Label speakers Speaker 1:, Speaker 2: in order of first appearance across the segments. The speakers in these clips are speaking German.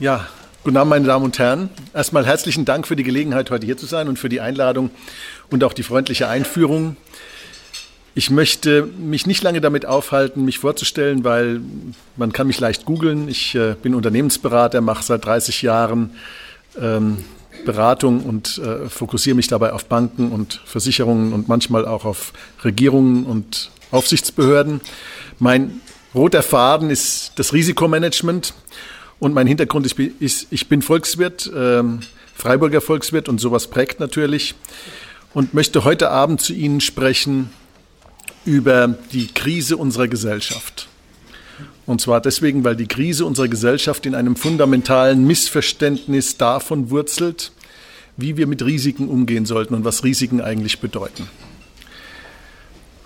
Speaker 1: Ja, guten Abend, meine Damen und Herren. Erstmal herzlichen Dank für die Gelegenheit, heute hier zu sein und für die Einladung und auch die freundliche Einführung. Ich möchte mich nicht lange damit aufhalten, mich vorzustellen, weil man kann mich leicht googeln. Ich äh, bin Unternehmensberater, mache seit 30 Jahren ähm, Beratung und äh, fokussiere mich dabei auf Banken und Versicherungen und manchmal auch auf Regierungen und Aufsichtsbehörden. Mein roter Faden ist das Risikomanagement und mein Hintergrund ist, ist ich bin Volkswirt, ähm, Freiburger Volkswirt und sowas prägt natürlich. Und möchte heute Abend zu Ihnen sprechen über die Krise unserer Gesellschaft. Und zwar deswegen, weil die Krise unserer Gesellschaft in einem fundamentalen Missverständnis davon wurzelt, wie wir mit Risiken umgehen sollten und was Risiken eigentlich bedeuten.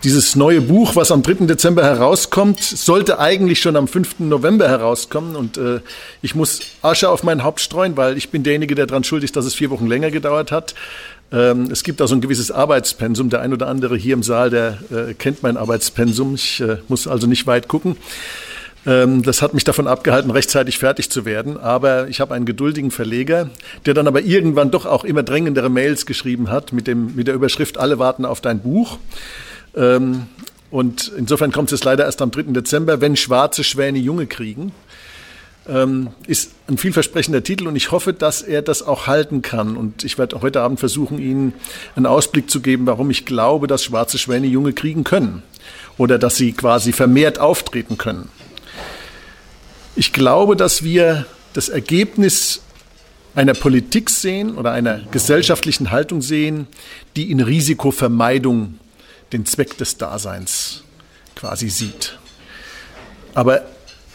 Speaker 1: Dieses neue Buch, was am 3. Dezember herauskommt, sollte eigentlich schon am 5. November herauskommen. Und äh, ich muss Asche auf mein Haupt streuen, weil ich bin derjenige, der daran schuld ist, dass es vier Wochen länger gedauert hat. Ähm, es gibt da so ein gewisses Arbeitspensum. Der ein oder andere hier im Saal, der äh, kennt mein Arbeitspensum. Ich äh, muss also nicht weit gucken. Ähm, das hat mich davon abgehalten, rechtzeitig fertig zu werden. Aber ich habe einen geduldigen Verleger, der dann aber irgendwann doch auch immer drängendere Mails geschrieben hat mit, dem, mit der Überschrift Alle warten auf dein Buch. Ähm, und insofern kommt es leider erst am 3. Dezember, wenn schwarze Schwäne Junge kriegen. Ähm, ist ein vielversprechender Titel und ich hoffe, dass er das auch halten kann. Und ich werde heute Abend versuchen, Ihnen einen Ausblick zu geben, warum ich glaube, dass schwarze Schwäne Junge kriegen können oder dass sie quasi vermehrt auftreten können. Ich glaube, dass wir das Ergebnis einer Politik sehen oder einer gesellschaftlichen Haltung sehen, die in Risikovermeidung den Zweck des Daseins quasi sieht. Aber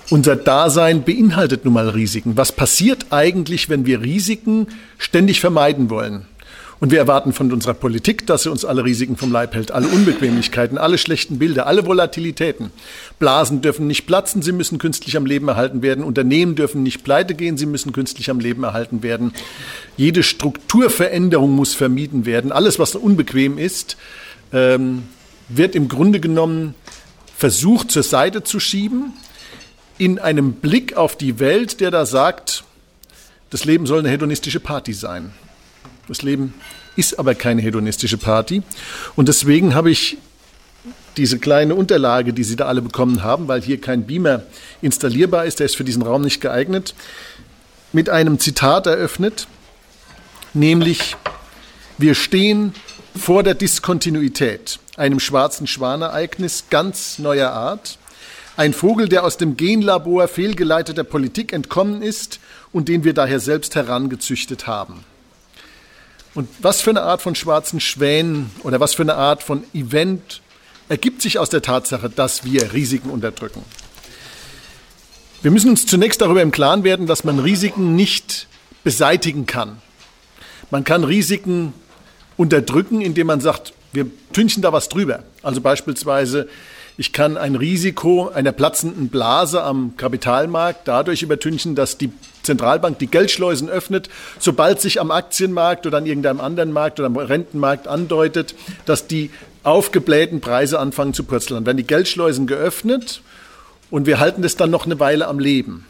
Speaker 1: unser Dasein beinhaltet nun mal Risiken. Was passiert eigentlich, wenn wir Risiken ständig vermeiden wollen? Und wir erwarten von unserer Politik, dass sie uns alle Risiken vom Leib hält, alle Unbequemlichkeiten, alle schlechten Bilder, alle Volatilitäten. Blasen dürfen nicht platzen, sie müssen künstlich am Leben erhalten werden. Unternehmen dürfen nicht pleite gehen, sie müssen künstlich am Leben erhalten werden. Jede Strukturveränderung muss vermieden werden. Alles, was unbequem ist, ähm, wird im Grunde genommen versucht zur Seite zu schieben, in einem Blick auf die Welt, der da sagt, das Leben soll eine hedonistische Party sein. Das Leben ist aber keine hedonistische Party. Und deswegen habe ich diese kleine Unterlage, die Sie da alle bekommen haben, weil hier kein Beamer installierbar ist, der ist für diesen Raum nicht geeignet, mit einem Zitat eröffnet, nämlich, wir stehen vor der Diskontinuität, einem schwarzen Schwanereignis ganz neuer Art, ein Vogel, der aus dem Genlabor fehlgeleiteter Politik entkommen ist und den wir daher selbst herangezüchtet haben. Und was für eine Art von schwarzen Schwänen oder was für eine Art von Event ergibt sich aus der Tatsache, dass wir Risiken unterdrücken? Wir müssen uns zunächst darüber im Klaren werden, dass man Risiken nicht beseitigen kann. Man kann Risiken unterdrücken, indem man sagt, wir tünchen da was drüber. Also beispielsweise, ich kann ein Risiko einer platzenden Blase am Kapitalmarkt dadurch übertünchen, dass die Zentralbank die Geldschleusen öffnet, sobald sich am Aktienmarkt oder an irgendeinem anderen Markt oder am Rentenmarkt andeutet, dass die aufgeblähten Preise anfangen zu purzeln. Dann werden die Geldschleusen geöffnet und wir halten das dann noch eine Weile am Leben.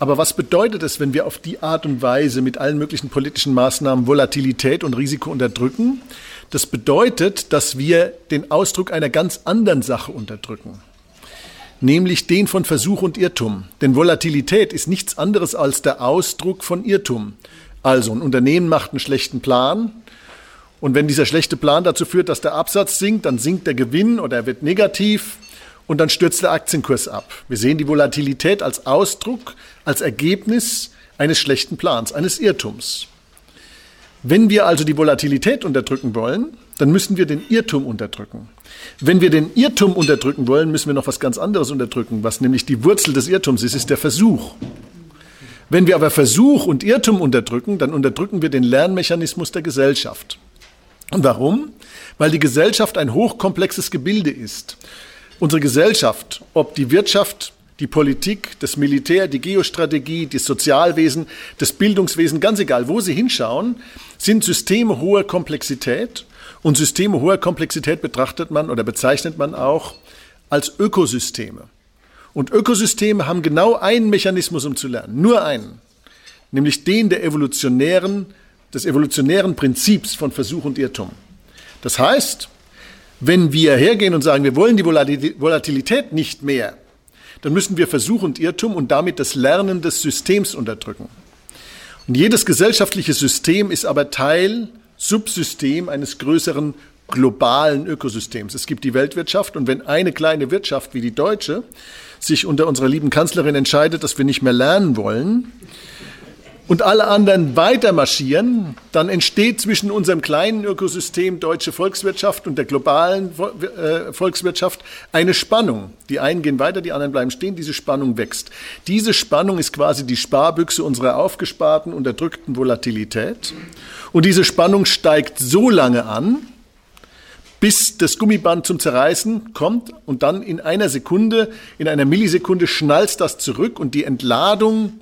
Speaker 1: Aber was bedeutet es, wenn wir auf die Art und Weise mit allen möglichen politischen Maßnahmen Volatilität und Risiko unterdrücken? Das bedeutet, dass wir den Ausdruck einer ganz anderen Sache unterdrücken, nämlich den von Versuch und Irrtum. Denn Volatilität ist nichts anderes als der Ausdruck von Irrtum. Also ein Unternehmen macht einen schlechten Plan und wenn dieser schlechte Plan dazu führt, dass der Absatz sinkt, dann sinkt der Gewinn oder er wird negativ und dann stürzt der Aktienkurs ab. Wir sehen die Volatilität als Ausdruck, als Ergebnis eines schlechten Plans, eines Irrtums. Wenn wir also die Volatilität unterdrücken wollen, dann müssen wir den Irrtum unterdrücken. Wenn wir den Irrtum unterdrücken wollen, müssen wir noch was ganz anderes unterdrücken, was nämlich die Wurzel des Irrtums ist, ist der Versuch. Wenn wir aber Versuch und Irrtum unterdrücken, dann unterdrücken wir den Lernmechanismus der Gesellschaft. Und warum? Weil die Gesellschaft ein hochkomplexes Gebilde ist. Unsere Gesellschaft, ob die Wirtschaft, die Politik, das Militär, die Geostrategie, das Sozialwesen, das Bildungswesen, ganz egal, wo Sie hinschauen, sind Systeme hoher Komplexität. Und Systeme hoher Komplexität betrachtet man oder bezeichnet man auch als Ökosysteme. Und Ökosysteme haben genau einen Mechanismus, um zu lernen, nur einen. nämlich den der evolutionären, des evolutionären Prinzips von Versuch und Irrtum. Das heißt, wenn wir hergehen und sagen, wir wollen die Volatilität nicht mehr, dann müssen wir Versuch und Irrtum und damit das Lernen des Systems unterdrücken. Und jedes gesellschaftliche System ist aber Teil, Subsystem eines größeren globalen Ökosystems. Es gibt die Weltwirtschaft und wenn eine kleine Wirtschaft wie die deutsche sich unter unserer lieben Kanzlerin entscheidet, dass wir nicht mehr lernen wollen, und alle anderen weiter marschieren, dann entsteht zwischen unserem kleinen Ökosystem deutsche Volkswirtschaft und der globalen äh, Volkswirtschaft eine Spannung. Die einen gehen weiter, die anderen bleiben stehen, diese Spannung wächst. Diese Spannung ist quasi die Sparbüchse unserer aufgesparten, unterdrückten Volatilität. Und diese Spannung steigt so lange an, bis das Gummiband zum Zerreißen kommt und dann in einer Sekunde, in einer Millisekunde schnalzt das zurück und die Entladung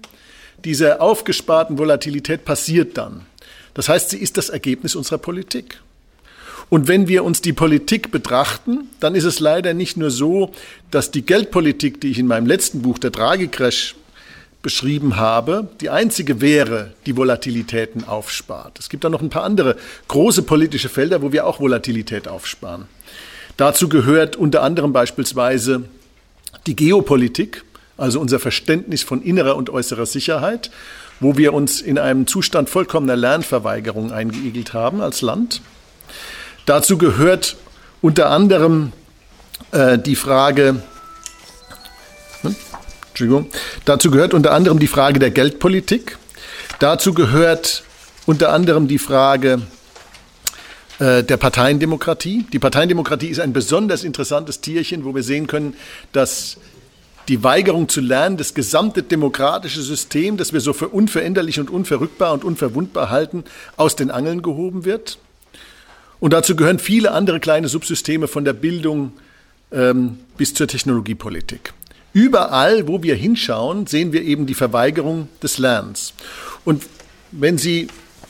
Speaker 1: diese aufgesparten Volatilität passiert dann. Das heißt, sie ist das Ergebnis unserer Politik. Und wenn wir uns die Politik betrachten, dann ist es leider nicht nur so, dass die Geldpolitik, die ich in meinem letzten Buch, der Draghi-Crash, beschrieben habe, die einzige wäre, die Volatilitäten aufspart. Es gibt da noch ein paar andere große politische Felder, wo wir auch Volatilität aufsparen. Dazu gehört unter anderem beispielsweise die Geopolitik, also unser Verständnis von innerer und äußerer Sicherheit, wo wir uns in einem Zustand vollkommener Lernverweigerung eingeigelt haben als Land. Dazu gehört unter anderem äh, die Frage, hm, Entschuldigung, dazu gehört unter anderem die Frage der Geldpolitik. Dazu gehört unter anderem die Frage äh, der Parteiendemokratie. Die Parteiendemokratie ist ein besonders interessantes Tierchen, wo wir sehen können, dass die Weigerung zu lernen, das gesamte demokratische System, das wir so für unveränderlich und unverrückbar und unverwundbar halten, aus den Angeln gehoben wird. Und dazu gehören viele andere kleine Subsysteme von der Bildung ähm, bis zur Technologiepolitik. Überall, wo wir hinschauen, sehen wir eben die Verweigerung des Lernens. Und wenn Sie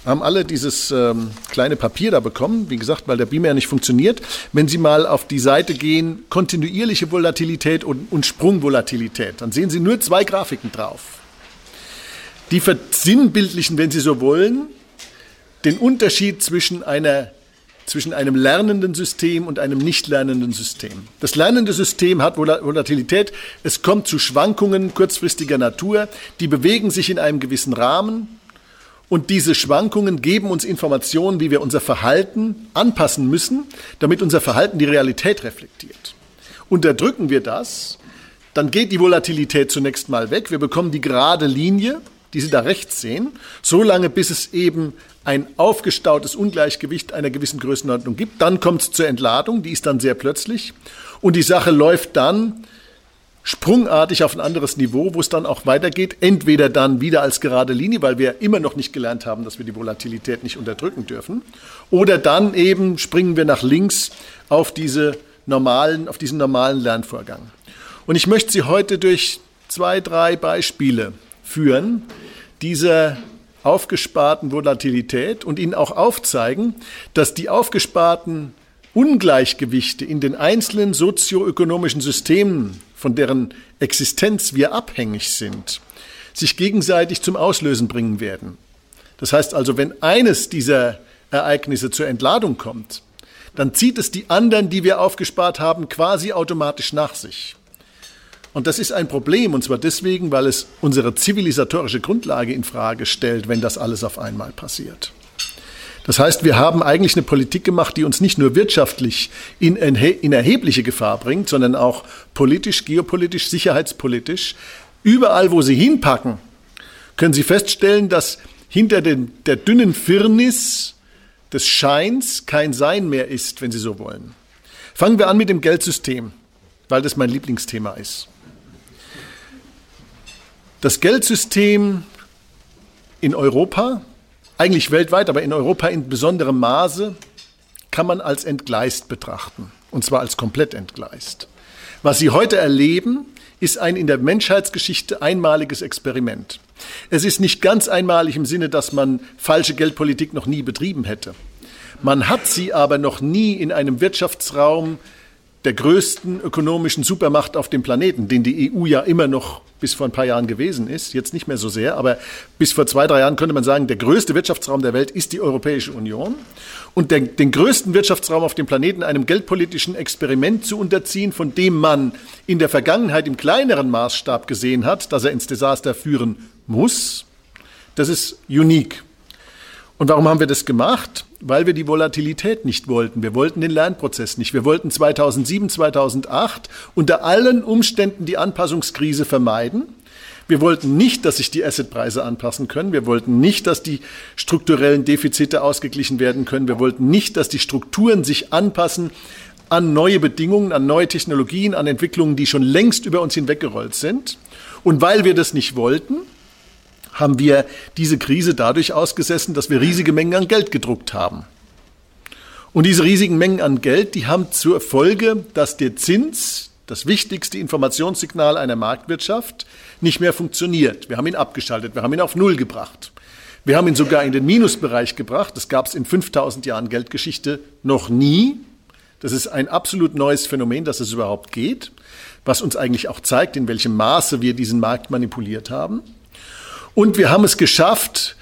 Speaker 1: haben alle dieses ähm, kleine Papier da bekommen, wie gesagt, weil der Beamer nicht funktioniert. Wenn Sie mal auf die Seite gehen, kontinuierliche Volatilität und, und Sprungvolatilität, dann sehen Sie nur zwei Grafiken drauf. Die versinnbildlichen, wenn Sie so wollen, den Unterschied zwischen einer zwischen einem lernenden System und einem nicht lernenden System. Das lernende System hat Volatilität. Es kommt zu Schwankungen kurzfristiger Natur. Die bewegen sich in einem gewissen Rahmen. Und diese Schwankungen geben uns Informationen, wie wir unser Verhalten anpassen müssen, damit unser Verhalten die Realität reflektiert. Unterdrücken wir das, dann geht die Volatilität zunächst mal weg. Wir bekommen die gerade Linie, die Sie da rechts sehen, so lange, bis es eben ein aufgestautes Ungleichgewicht einer gewissen Größenordnung gibt. Dann kommt es zur Entladung, die ist dann sehr plötzlich. Und die Sache läuft dann sprungartig auf ein anderes Niveau, wo es dann auch weitergeht. Entweder dann wieder als gerade Linie, weil wir immer noch nicht gelernt haben, dass wir die Volatilität nicht unterdrücken dürfen. Oder dann eben springen wir nach links auf diese normalen, auf diesen normalen Lernvorgang. Und ich möchte Sie heute durch zwei, drei Beispiele führen, dieser aufgesparten Volatilität und Ihnen auch aufzeigen, dass die aufgesparten Ungleichgewichte in den einzelnen sozioökonomischen Systemen, von deren Existenz wir abhängig sind, sich gegenseitig zum Auslösen bringen werden. Das heißt also, wenn eines dieser Ereignisse zur Entladung kommt, dann zieht es die anderen, die wir aufgespart haben, quasi automatisch nach sich. Und das ist ein Problem, und zwar deswegen, weil es unsere zivilisatorische Grundlage in Frage stellt, wenn das alles auf einmal passiert. Das heißt, wir haben eigentlich eine Politik gemacht, die uns nicht nur wirtschaftlich in, in erhebliche Gefahr bringt, sondern auch politisch, geopolitisch, sicherheitspolitisch. Überall, wo Sie hinpacken, können Sie feststellen, dass hinter den, der dünnen Firnis des Scheins kein Sein mehr ist, wenn Sie so wollen. Fangen wir an mit dem Geldsystem, weil das mein Lieblingsthema ist. Das Geldsystem in Europa eigentlich weltweit, aber in Europa in besonderem Maße, kann man als entgleist betrachten. Und zwar als komplett entgleist. Was Sie heute erleben, ist ein in der Menschheitsgeschichte einmaliges Experiment. Es ist nicht ganz einmalig im Sinne, dass man falsche Geldpolitik noch nie betrieben hätte. Man hat sie aber noch nie in einem Wirtschaftsraum der größten ökonomischen Supermacht auf dem Planeten, den die EU ja immer noch bis vor ein paar Jahren gewesen ist, jetzt nicht mehr so sehr, aber bis vor zwei, drei Jahren könnte man sagen, der größte Wirtschaftsraum der Welt ist die Europäische Union. Und der, den größten Wirtschaftsraum auf dem Planeten einem geldpolitischen Experiment zu unterziehen, von dem man in der Vergangenheit im kleineren Maßstab gesehen hat, dass er ins Desaster führen muss, das ist unique. Und warum haben wir das gemacht? Weil wir die Volatilität nicht wollten. Wir wollten den Lernprozess nicht. Wir wollten 2007, 2008 unter allen Umständen die Anpassungskrise vermeiden. Wir wollten nicht, dass sich die Assetpreise anpassen können. Wir wollten nicht, dass die strukturellen Defizite ausgeglichen werden können. Wir wollten nicht, dass die Strukturen sich anpassen an neue Bedingungen, an neue Technologien, an Entwicklungen, die schon längst über uns hinweggerollt sind. Und weil wir das nicht wollten, haben wir diese Krise dadurch ausgesessen, dass wir riesige Mengen an Geld gedruckt haben. Und diese riesigen Mengen an Geld, die haben zur Folge, dass der Zins, das wichtigste Informationssignal einer Marktwirtschaft, nicht mehr funktioniert. Wir haben ihn abgeschaltet, wir haben ihn auf Null gebracht. Wir haben ihn sogar in den Minusbereich gebracht. Das gab es in 5000 Jahren Geldgeschichte noch nie. Das ist ein absolut neues Phänomen, dass es überhaupt geht, was uns eigentlich auch zeigt, in welchem Maße wir diesen Markt manipuliert haben. Und wir haben es geschafft,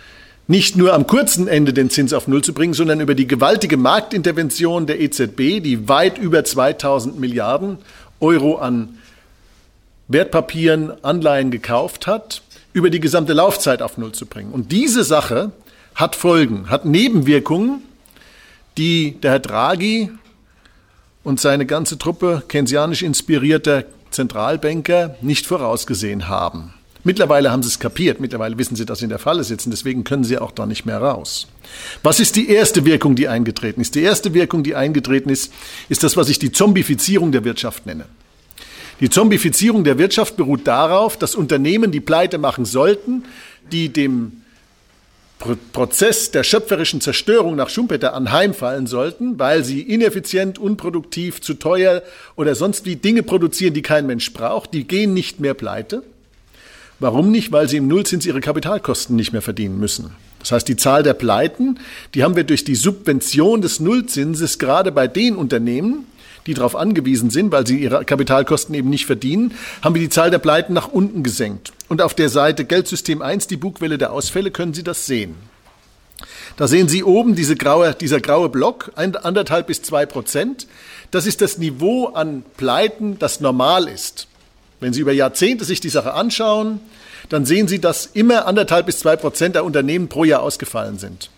Speaker 1: nicht nur am kurzen Ende den Zins auf Null zu bringen, sondern über die gewaltige Marktintervention der EZB, die weit über 2000 Milliarden Euro an Wertpapieren, Anleihen gekauft hat, über die gesamte Laufzeit auf Null zu bringen. Und diese Sache hat Folgen, hat Nebenwirkungen, die der Herr Draghi und seine ganze Truppe keynesianisch inspirierter Zentralbanker nicht vorausgesehen haben. Mittlerweile haben sie es kapiert, mittlerweile wissen sie, dass sie in der Falle sitzen, deswegen können sie auch da nicht mehr raus. Was ist die erste Wirkung, die eingetreten ist? Die erste Wirkung, die eingetreten ist, ist das, was ich die Zombifizierung der Wirtschaft nenne. Die Zombifizierung der Wirtschaft beruht darauf, dass Unternehmen, die pleite machen sollten, die dem Prozess der schöpferischen Zerstörung nach Schumpeter anheimfallen sollten, weil sie ineffizient, unproduktiv, zu teuer oder sonst wie Dinge produzieren, die kein Mensch braucht, die gehen nicht mehr pleite. Warum nicht? Weil sie im Nullzins ihre Kapitalkosten nicht mehr verdienen müssen. Das heißt, die Zahl der Pleiten, die haben wir durch die Subvention des Nullzinses gerade bei den Unternehmen, die darauf angewiesen sind, weil sie ihre Kapitalkosten eben nicht verdienen, haben wir die Zahl der Pleiten nach unten gesenkt. Und auf der Seite Geldsystem 1, die Bugwelle der Ausfälle, können Sie das sehen. Da sehen Sie oben diese graue, dieser graue Block, anderthalb bis zwei Prozent. Das ist das Niveau an Pleiten, das normal ist. Wenn Sie über Jahrzehnte sich die Sache anschauen, dann sehen Sie, dass immer anderthalb bis zwei Prozent der Unternehmen pro Jahr ausgefallen sind.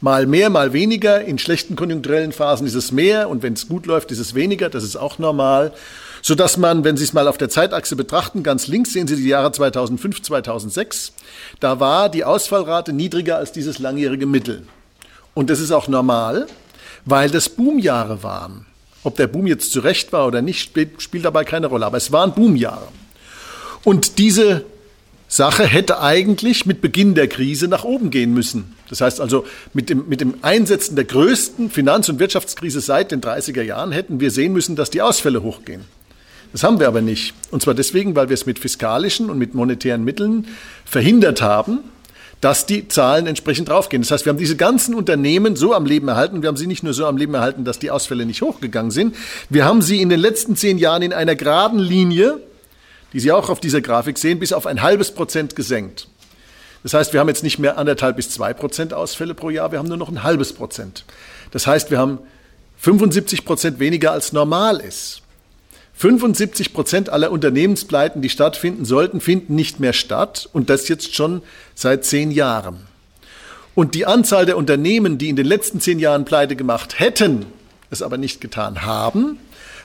Speaker 1: Mal mehr, mal weniger. In schlechten konjunkturellen Phasen ist es mehr und wenn es gut läuft, ist es weniger. Das ist auch normal. Sodass man, wenn Sie es mal auf der Zeitachse betrachten, ganz links sehen Sie die Jahre 2005, 2006. Da war die Ausfallrate niedriger als dieses langjährige Mittel. Und das ist auch normal, weil das Boomjahre waren. Ob der Boom jetzt zurecht war oder nicht, spielt, dabei keine Rolle. Aber es waren Boomjahre. Und diese Sache hätte eigentlich mit Beginn der Krise nach oben gehen müssen. Das heißt also, mit dem, mit dem Einsetzen der größten Finanz- und Wirtschaftskrise seit den 30er Jahren hätten wir sehen müssen, dass die Ausfälle hochgehen. Das haben wir aber nicht. Und zwar deswegen, weil wir es mit fiskalischen und mit monetären Mitteln verhindert haben, dass die Zahlen entsprechend draufgehen. Das heißt, wir haben diese ganzen Unternehmen so am Leben erhalten. Wir haben sie nicht nur so am Leben erhalten, dass die Ausfälle nicht hochgegangen sind. Wir haben sie in den letzten zehn Jahren in einer geraden Linie, die Sie auch auf dieser Grafik sehen, bis auf ein halbes Prozent gesenkt. Das heißt, wir haben jetzt nicht mehr anderthalb bis zwei Prozent Ausfälle pro Jahr, wir haben nur noch ein halbes Prozent. Das heißt, wir haben 75 Prozent weniger als normal ist. 75 Prozent aller Unternehmenspleiten, die stattfinden sollten, finden nicht mehr statt und das jetzt schon seit zehn Jahren. Und die Anzahl der Unternehmen, die in den letzten zehn Jahren Pleite gemacht hätten, es aber nicht getan haben,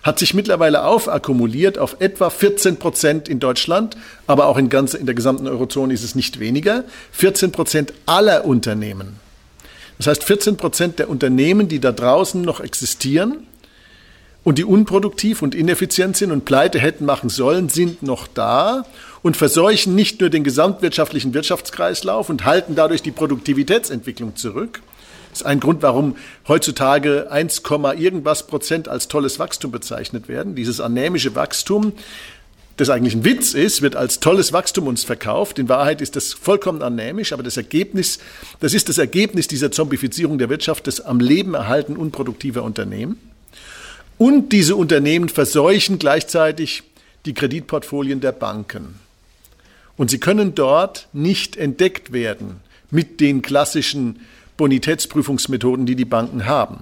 Speaker 1: hat sich mittlerweile aufakkumuliert auf etwa 14 Prozent in Deutschland, aber auch in, ganz, in der gesamten Eurozone ist es nicht weniger. 14 Prozent aller Unternehmen. Das heißt, 14 Prozent der Unternehmen, die da draußen noch existieren, und die unproduktiv und ineffizient sind und pleite hätten machen sollen, sind noch da und verseuchen nicht nur den gesamtwirtschaftlichen Wirtschaftskreislauf und halten dadurch die Produktivitätsentwicklung zurück. Das ist ein Grund, warum heutzutage 1, irgendwas Prozent als tolles Wachstum bezeichnet werden. Dieses anämische Wachstum, das eigentlich ein Witz ist, wird als tolles Wachstum uns verkauft. In Wahrheit ist das vollkommen anämisch, aber das Ergebnis, das ist das Ergebnis dieser Zombifizierung der Wirtschaft, des am Leben erhalten unproduktiver Unternehmen. Und diese Unternehmen verseuchen gleichzeitig die Kreditportfolien der Banken. Und sie können dort nicht entdeckt werden mit den klassischen Bonitätsprüfungsmethoden, die die Banken haben.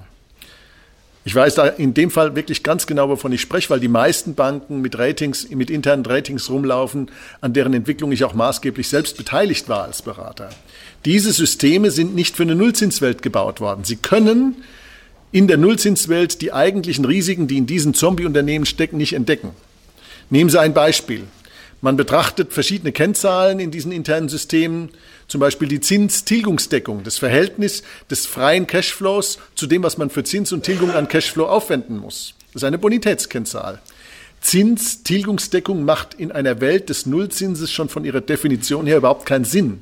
Speaker 1: Ich weiß da in dem Fall wirklich ganz genau, wovon ich spreche, weil die meisten Banken mit Ratings, mit internen Ratings rumlaufen, an deren Entwicklung ich auch maßgeblich selbst beteiligt war als Berater. Diese Systeme sind nicht für eine Nullzinswelt gebaut worden. Sie können in der Nullzinswelt die eigentlichen Risiken, die in diesen Zombie-Unternehmen stecken, nicht entdecken. Nehmen Sie ein Beispiel. Man betrachtet verschiedene Kennzahlen in diesen internen Systemen, zum Beispiel die Zinstilgungsdeckung, das Verhältnis des freien Cashflows zu dem, was man für Zins und Tilgung an Cashflow aufwenden muss. Das ist eine Bonitätskennzahl. Zinstilgungsdeckung macht in einer Welt des Nullzinses schon von ihrer Definition her überhaupt keinen Sinn.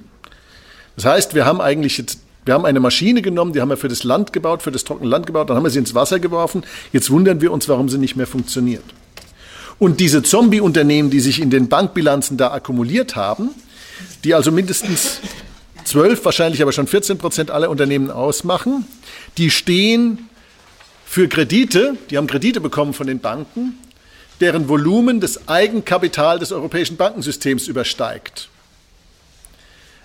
Speaker 1: Das heißt, wir haben eigentlich jetzt wir haben eine Maschine genommen, die haben wir für das Land gebaut, für das trockene Land gebaut, dann haben wir sie ins Wasser geworfen. Jetzt wundern wir uns, warum sie nicht mehr funktioniert. Und diese Zombie-Unternehmen, die sich in den Bankbilanzen da akkumuliert haben, die also mindestens 12, wahrscheinlich aber schon 14 Prozent aller Unternehmen ausmachen, die stehen für Kredite, die haben Kredite bekommen von den Banken, deren Volumen das Eigenkapital des europäischen Bankensystems übersteigt.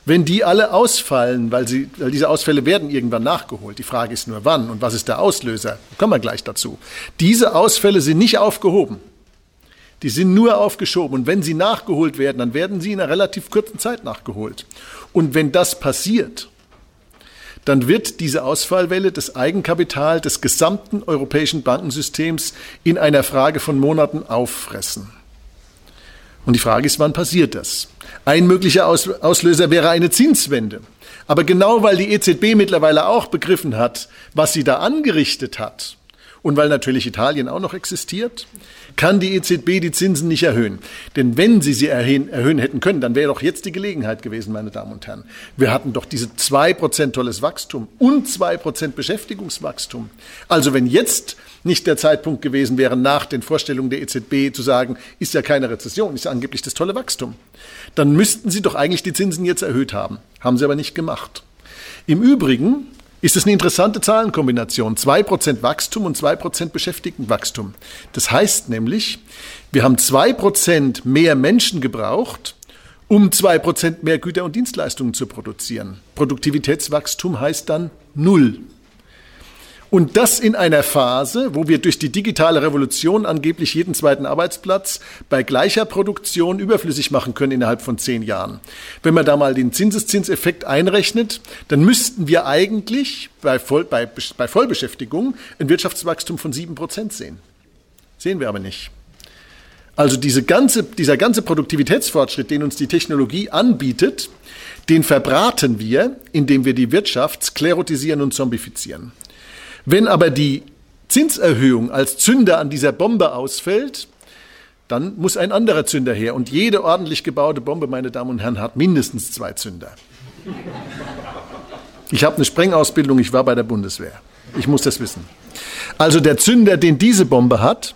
Speaker 1: Wenn die alle ausfallen, weil, sie, weil diese Ausfälle werden irgendwann nachgeholt, die Frage ist nur wann und was ist der Auslöser, kommen wir gleich dazu. Diese Ausfälle sind nicht aufgehoben. Die sind nur aufgeschoben. Und wenn sie nachgeholt werden, dann werden sie in einer relativ kurzen Zeit nachgeholt. Und wenn das passiert, dann wird diese Ausfallwelle das Eigenkapital des gesamten europäischen Bankensystems in einer Frage von Monaten auffressen. Und die Frage ist, wann passiert das? Ein möglicher Auslöser wäre eine Zinswende. Aber genau weil die EZB mittlerweile auch begriffen hat, was sie da angerichtet hat, und weil natürlich Italien auch noch existiert, kann die EZB die Zinsen nicht erhöhen. Denn wenn sie sie erhöhen, erhöhen hätten können, dann wäre doch jetzt die Gelegenheit gewesen, meine Damen und Herren. Wir hatten doch diese zwei Prozent tolles Wachstum und zwei Prozent Beschäftigungswachstum. Also wenn jetzt nicht der Zeitpunkt gewesen wäre, nach den Vorstellungen der EZB zu sagen, ist ja keine Rezession, ist ja angeblich das tolle Wachstum, dann müssten sie doch eigentlich die Zinsen jetzt erhöht haben. Haben sie aber nicht gemacht. Im Übrigen ist es eine interessante Zahlenkombination. 2% Wachstum und 2% Beschäftigtenwachstum. Das heißt nämlich, wir haben 2% mehr Menschen gebraucht, um 2% mehr Güter und Dienstleistungen zu produzieren. Produktivitätswachstum heißt dann Null. Und das in einer Phase, wo wir durch die digitale Revolution angeblich jeden zweiten Arbeitsplatz bei gleicher Produktion überflüssig machen können innerhalb von zehn Jahren. Wenn man da mal den Zinseszinseffekt einrechnet, dann müssten wir eigentlich bei, Voll, bei, bei Vollbeschäftigung ein Wirtschaftswachstum von sieben Prozent sehen. Sehen wir aber nicht. Also diese ganze, dieser ganze Produktivitätsfortschritt, den uns die Technologie anbietet, den verbraten wir, indem wir die Wirtschaft sklerotisieren und zombifizieren. Wenn aber die Zinserhöhung als Zünder an dieser Bombe ausfällt, dann muss ein anderer Zünder her. Und jede ordentlich gebaute Bombe, meine Damen und Herren, hat mindestens zwei Zünder. Ich habe eine Sprengausbildung, ich war bei der Bundeswehr. Ich muss das wissen. Also der Zünder, den diese Bombe hat,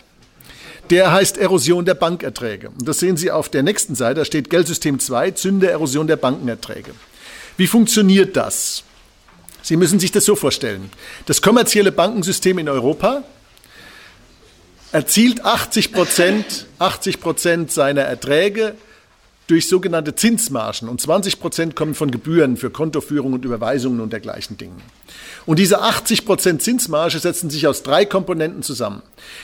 Speaker 1: der heißt Erosion der Bankerträge. Und das sehen Sie auf der nächsten Seite, da steht Geldsystem 2, Zünder, Erosion der Bankenerträge. Wie funktioniert das? Sie müssen sich das so vorstellen. Das kommerzielle Bankensystem in Europa erzielt 80 Prozent, 80 Prozent seiner Erträge durch sogenannte Zinsmargen und 20 Prozent kommen von Gebühren für Kontoführung und Überweisungen und dergleichen Dingen. Und diese 80 Prozent Zinsmarge setzen sich aus drei Komponenten zusammen.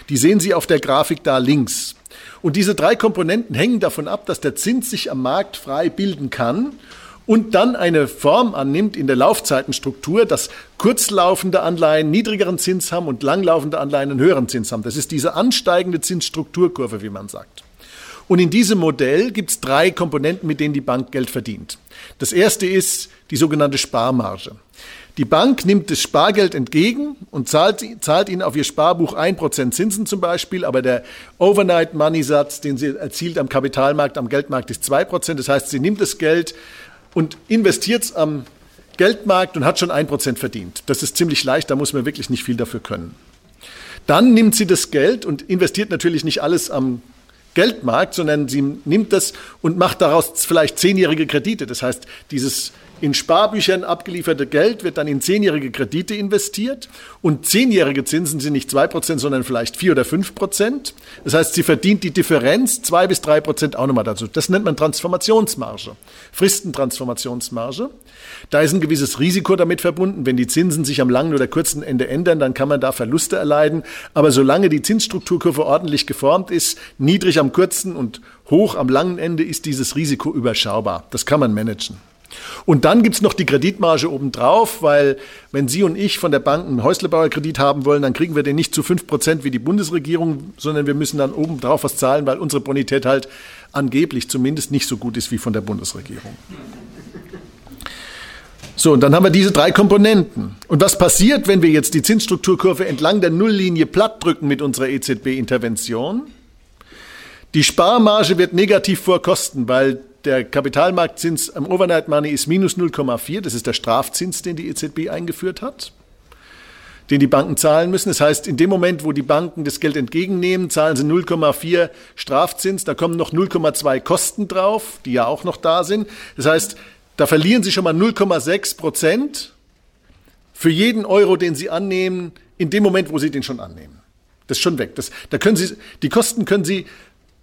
Speaker 1: Die sehen Sie auf der Grafik da links. Und diese drei Komponenten hängen davon ab, dass der Zins sich am Markt frei bilden kann und dann eine Form annimmt in der Laufzeitenstruktur, dass kurzlaufende Anleihen niedrigeren Zins haben und langlaufende Anleihen einen höheren Zins haben. Das ist diese ansteigende Zinsstrukturkurve, wie man sagt. Und in diesem Modell gibt es drei Komponenten, mit denen die Bank Geld verdient. Das erste ist die sogenannte Sparmarge. Die Bank nimmt das Spargeld entgegen und zahlt, zahlt Ihnen auf Ihr Sparbuch 1% Zinsen zum Beispiel, aber der Overnight Money Satz, den sie erzielt am Kapitalmarkt, am Geldmarkt, ist 2%. Das heißt, sie nimmt das Geld und investiert es am Geldmarkt und hat schon ein Prozent verdient. Das ist ziemlich leicht, da muss man wirklich nicht viel dafür können. Dann nimmt sie das Geld und investiert natürlich nicht alles am Geldmarkt, sondern sie nimmt das und macht daraus vielleicht zehnjährige Kredite. Das heißt, dieses in Sparbüchern abgelieferte Geld wird dann in zehnjährige Kredite investiert und zehnjährige Zinsen sind nicht zwei Prozent, sondern vielleicht vier oder fünf Prozent. Das heißt, sie verdient die Differenz zwei bis drei Prozent auch nochmal dazu. Das nennt man Transformationsmarge, Fristentransformationsmarge. Da ist ein gewisses Risiko damit verbunden. Wenn die Zinsen sich am langen oder kurzen Ende ändern, dann kann man da Verluste erleiden. Aber solange die Zinsstrukturkurve ordentlich geformt ist, niedrig am kurzen und hoch am langen Ende, ist dieses Risiko überschaubar. Das kann man managen. Und dann gibt's noch die Kreditmarge obendrauf, weil wenn Sie und ich von der Bank einen Häuslebauerkredit haben wollen, dann kriegen wir den nicht zu fünf Prozent wie die Bundesregierung, sondern wir müssen dann obendrauf was zahlen, weil unsere Bonität halt angeblich zumindest nicht so gut ist wie von der Bundesregierung. So, und dann haben wir diese drei Komponenten. Und was passiert, wenn wir jetzt die Zinsstrukturkurve entlang der Nulllinie platt drücken mit unserer EZB-Intervention? Die Sparmarge wird negativ vor Kosten, weil der Kapitalmarktzins am Overnight Money ist minus 0,4. Das ist der Strafzins, den die EZB eingeführt hat, den die Banken zahlen müssen. Das heißt, in dem Moment, wo die Banken das Geld entgegennehmen, zahlen sie 0,4 Strafzins. Da kommen noch 0,2 Kosten drauf, die ja auch noch da sind. Das heißt, da verlieren Sie schon mal 0,6 Prozent für jeden Euro, den Sie annehmen, in dem Moment, wo Sie den schon annehmen. Das ist schon weg. Das, da können Sie, die Kosten können Sie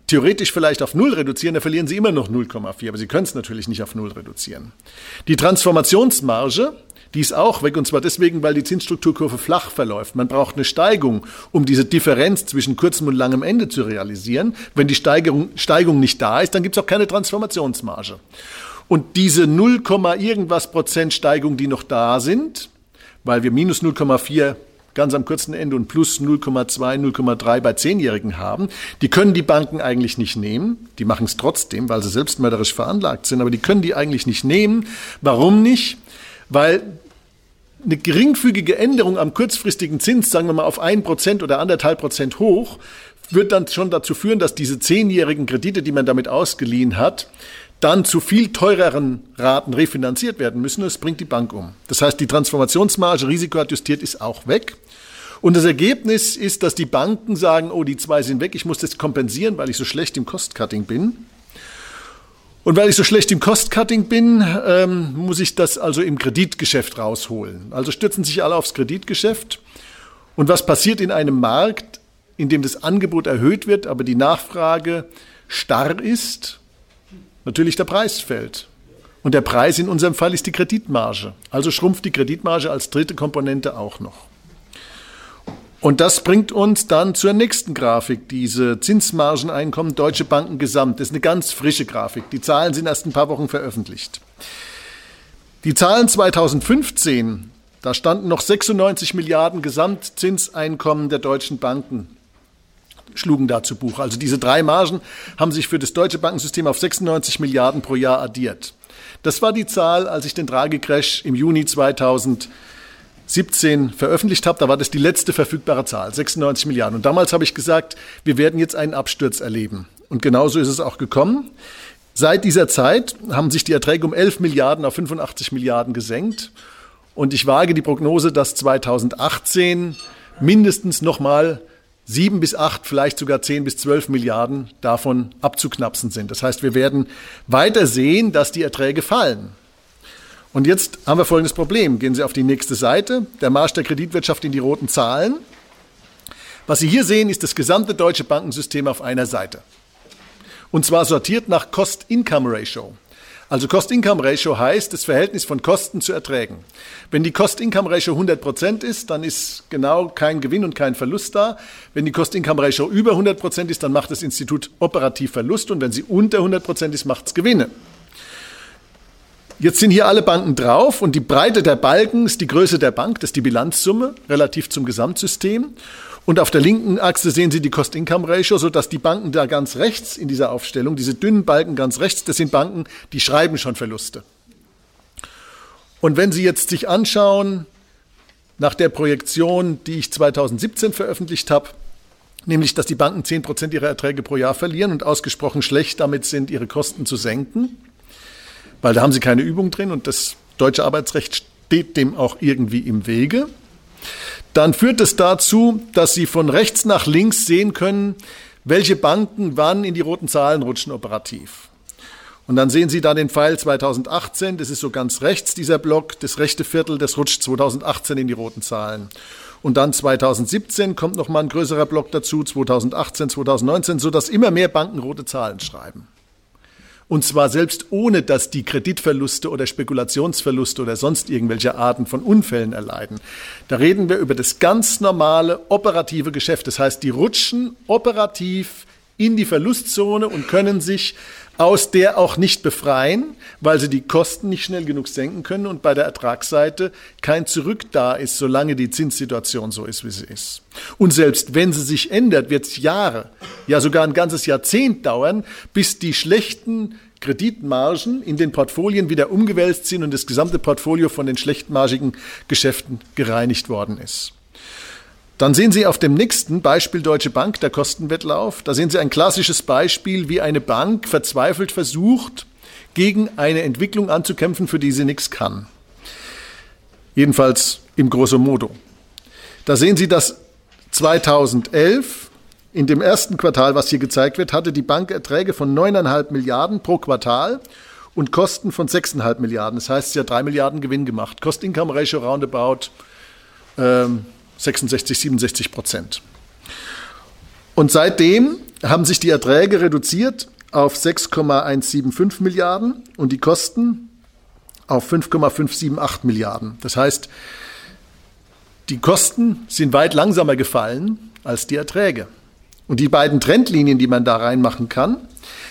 Speaker 1: theoretisch vielleicht auf Null reduzieren, da verlieren Sie immer noch 0,4, aber Sie können es natürlich nicht auf Null reduzieren. Die Transformationsmarge, die ist auch weg, und zwar deswegen, weil die Zinsstrukturkurve flach verläuft. Man braucht eine Steigung, um diese Differenz zwischen kurzem und langem Ende zu realisieren. Wenn die Steigerung, Steigung nicht da ist, dann gibt es auch keine Transformationsmarge. Und diese 0, irgendwas Prozent Steigung, die noch da sind, weil wir minus 0,4 ganz am kurzen Ende und plus 0,2, 0,3 bei Zehnjährigen haben, die können die Banken eigentlich nicht nehmen. Die machen es trotzdem, weil sie selbstmörderisch veranlagt sind, aber die können die eigentlich nicht nehmen. Warum nicht? Weil eine geringfügige Änderung am kurzfristigen Zins, sagen wir mal auf ein Prozent oder anderthalb Prozent hoch, wird dann schon dazu führen, dass diese zehnjährigen Kredite, die man damit ausgeliehen hat, dann zu viel teureren Raten refinanziert werden müssen. Das bringt die Bank um. Das heißt, die Transformationsmarge risikoadjustiert ist auch weg. Und das Ergebnis ist, dass die Banken sagen, oh, die zwei sind weg, ich muss das kompensieren, weil ich so schlecht im Cost-Cutting bin. Und weil ich so schlecht im Cost-Cutting bin, ähm, muss ich das also im Kreditgeschäft rausholen. Also stürzen sich alle aufs Kreditgeschäft. Und was passiert in einem Markt, in dem das Angebot erhöht wird, aber die Nachfrage starr ist natürlich der Preis fällt. Und der Preis in unserem Fall ist die Kreditmarge. Also schrumpft die Kreditmarge als dritte Komponente auch noch. Und das bringt uns dann zur nächsten Grafik, diese Zinsmargeneinkommen Deutsche Banken Gesamt. Das ist eine ganz frische Grafik. Die Zahlen sind erst ein paar Wochen veröffentlicht. Die Zahlen 2015, da standen noch 96 Milliarden Gesamtzinseinkommen der deutschen Banken schlugen da zu Buch. Also diese drei Margen haben sich für das deutsche Bankensystem auf 96 Milliarden pro Jahr addiert. Das war die Zahl, als ich den Draghi-Crash im Juni 2017 veröffentlicht habe. Da war das die letzte verfügbare Zahl, 96 Milliarden. Und damals habe ich gesagt, wir werden jetzt einen Absturz erleben. Und genauso ist es auch gekommen. Seit dieser Zeit haben sich die Erträge um 11 Milliarden auf 85 Milliarden gesenkt. Und ich wage die Prognose, dass 2018 mindestens nochmal sieben bis acht, vielleicht sogar zehn bis zwölf Milliarden davon abzuknapsen sind. Das heißt, wir werden weiter sehen, dass die Erträge fallen. Und jetzt haben wir folgendes Problem. Gehen Sie auf die nächste Seite, der Marsch der Kreditwirtschaft in die roten Zahlen. Was Sie hier sehen, ist das gesamte deutsche Bankensystem auf einer Seite. Und zwar sortiert nach Cost-Income-Ratio. Also Cost-Income-Ratio heißt das Verhältnis von Kosten zu Erträgen. Wenn die Cost-Income-Ratio 100 Prozent ist, dann ist genau kein Gewinn und kein Verlust da. Wenn die Cost-Income-Ratio über 100 Prozent ist, dann macht das Institut operativ Verlust und wenn sie unter 100 Prozent ist, macht es Gewinne. Jetzt sind hier alle Banken drauf und die Breite der Balken ist die Größe der Bank, das ist die Bilanzsumme relativ zum Gesamtsystem. Und auf der linken Achse sehen Sie die Cost-Income-Ratio, sodass die Banken da ganz rechts in dieser Aufstellung, diese dünnen Balken ganz rechts, das sind Banken, die schreiben schon Verluste. Und wenn Sie jetzt sich anschauen, nach der Projektion, die ich 2017 veröffentlicht habe, nämlich dass die Banken 10 Prozent ihrer Erträge pro Jahr verlieren und ausgesprochen schlecht damit sind, ihre Kosten zu senken, weil da haben sie keine Übung drin und das deutsche Arbeitsrecht steht dem auch irgendwie im Wege dann führt es dazu, dass Sie von rechts nach links sehen können, welche Banken wann in die roten Zahlen rutschen operativ. Und dann sehen Sie da den Pfeil 2018, das ist so ganz rechts dieser Block, das rechte Viertel, das rutscht 2018 in die roten Zahlen. Und dann 2017 kommt noch mal ein größerer Block dazu, 2018, 2019, so dass immer mehr Banken rote Zahlen schreiben. Und zwar selbst ohne, dass die Kreditverluste oder Spekulationsverluste oder sonst irgendwelche Arten von Unfällen erleiden. Da reden wir über das ganz normale operative Geschäft. Das heißt, die rutschen operativ in die Verlustzone und können sich aus der auch nicht befreien, weil sie die Kosten nicht schnell genug senken können und bei der Ertragsseite kein Zurück da ist, solange die Zinssituation so ist, wie sie ist. Und selbst wenn sie sich ändert, wird es Jahre, ja sogar ein ganzes Jahrzehnt dauern, bis die schlechten Kreditmargen in den Portfolien wieder umgewälzt sind und das gesamte Portfolio von den schlechtmargigen Geschäften gereinigt worden ist. Dann sehen Sie auf dem nächsten Beispiel Deutsche Bank, der Kostenwettlauf, da sehen Sie ein klassisches Beispiel, wie eine Bank verzweifelt versucht, gegen eine Entwicklung anzukämpfen, für die sie nichts kann. Jedenfalls im grosso modo. Da sehen Sie, dass 2011 in dem ersten Quartal, was hier gezeigt wird, hatte die Bank Erträge von 9,5 Milliarden pro Quartal und Kosten von 6,5 Milliarden. Das heißt, sie hat 3 Milliarden Gewinn gemacht. Cost-Income-Ratio roundabout ähm, 66, 67 Prozent. Und seitdem haben sich die Erträge reduziert auf 6,175 Milliarden und die Kosten auf 5,578 Milliarden. Das heißt, die Kosten sind weit langsamer gefallen als die Erträge. Und die beiden Trendlinien, die man da reinmachen kann,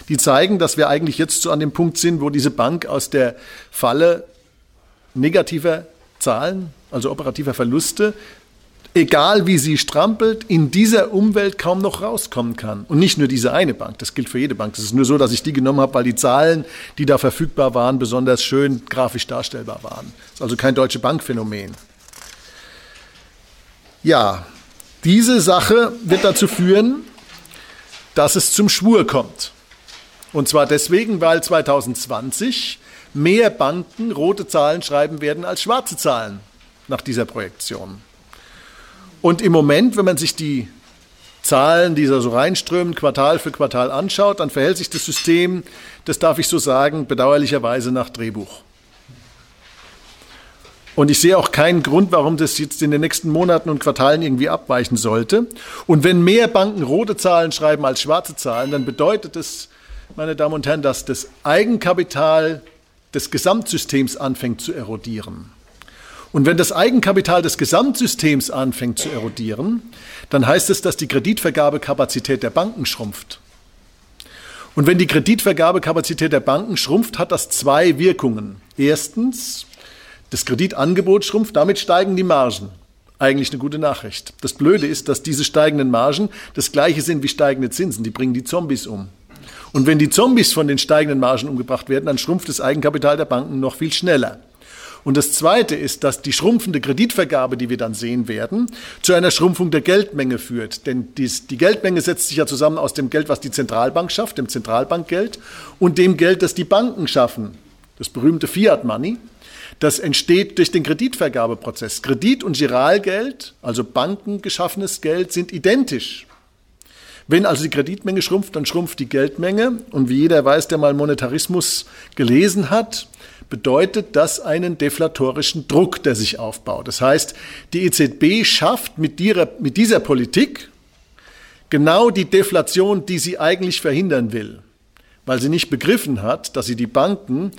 Speaker 1: die zeigen, dass wir eigentlich jetzt so an dem Punkt sind, wo diese Bank aus der Falle negativer Zahlen, also operativer Verluste, egal wie sie strampelt, in dieser Umwelt kaum noch rauskommen kann. Und nicht nur diese eine Bank, das gilt für jede Bank. Es ist nur so, dass ich die genommen habe, weil die Zahlen, die da verfügbar waren, besonders schön grafisch darstellbar waren. Das ist also kein deutsche Bankphänomen. Ja, diese Sache wird dazu führen, dass es zum Schwur kommt. Und zwar deswegen, weil 2020 mehr Banken rote Zahlen schreiben werden als schwarze Zahlen nach dieser Projektion. Und im Moment, wenn man sich die Zahlen, die da so reinströmen, Quartal für Quartal anschaut, dann verhält sich das System, das darf ich so sagen, bedauerlicherweise nach Drehbuch. Und ich sehe auch keinen Grund, warum das jetzt in den nächsten Monaten und Quartalen irgendwie abweichen sollte. Und wenn mehr Banken rote Zahlen schreiben als schwarze Zahlen, dann bedeutet es, meine Damen und Herren, dass das Eigenkapital des Gesamtsystems anfängt zu erodieren. Und wenn das Eigenkapital des Gesamtsystems anfängt zu erodieren, dann heißt es, dass die Kreditvergabekapazität der Banken schrumpft. Und wenn die Kreditvergabekapazität der Banken schrumpft, hat das zwei Wirkungen. Erstens, das Kreditangebot schrumpft, damit steigen die Margen. Eigentlich eine gute Nachricht. Das Blöde ist, dass diese steigenden Margen das gleiche sind wie steigende Zinsen. Die bringen die Zombies um. Und wenn die Zombies von den steigenden Margen umgebracht werden, dann schrumpft das Eigenkapital der Banken noch viel schneller. Und das Zweite ist, dass die schrumpfende Kreditvergabe, die wir dann sehen werden, zu einer Schrumpfung der Geldmenge führt. Denn dies, die Geldmenge setzt sich ja zusammen aus dem Geld, was die Zentralbank schafft, dem Zentralbankgeld, und dem Geld, das die Banken schaffen, das berühmte Fiat Money. Das entsteht durch den Kreditvergabeprozess. Kredit und Giralgeld, also bankengeschaffenes Geld, sind identisch. Wenn also die Kreditmenge schrumpft, dann schrumpft die Geldmenge. Und wie jeder weiß, der mal Monetarismus gelesen hat, bedeutet das einen deflatorischen Druck, der sich aufbaut. Das heißt, die EZB schafft mit, ihrer, mit dieser Politik genau die Deflation, die sie eigentlich verhindern will, weil sie nicht begriffen hat, dass sie die Banken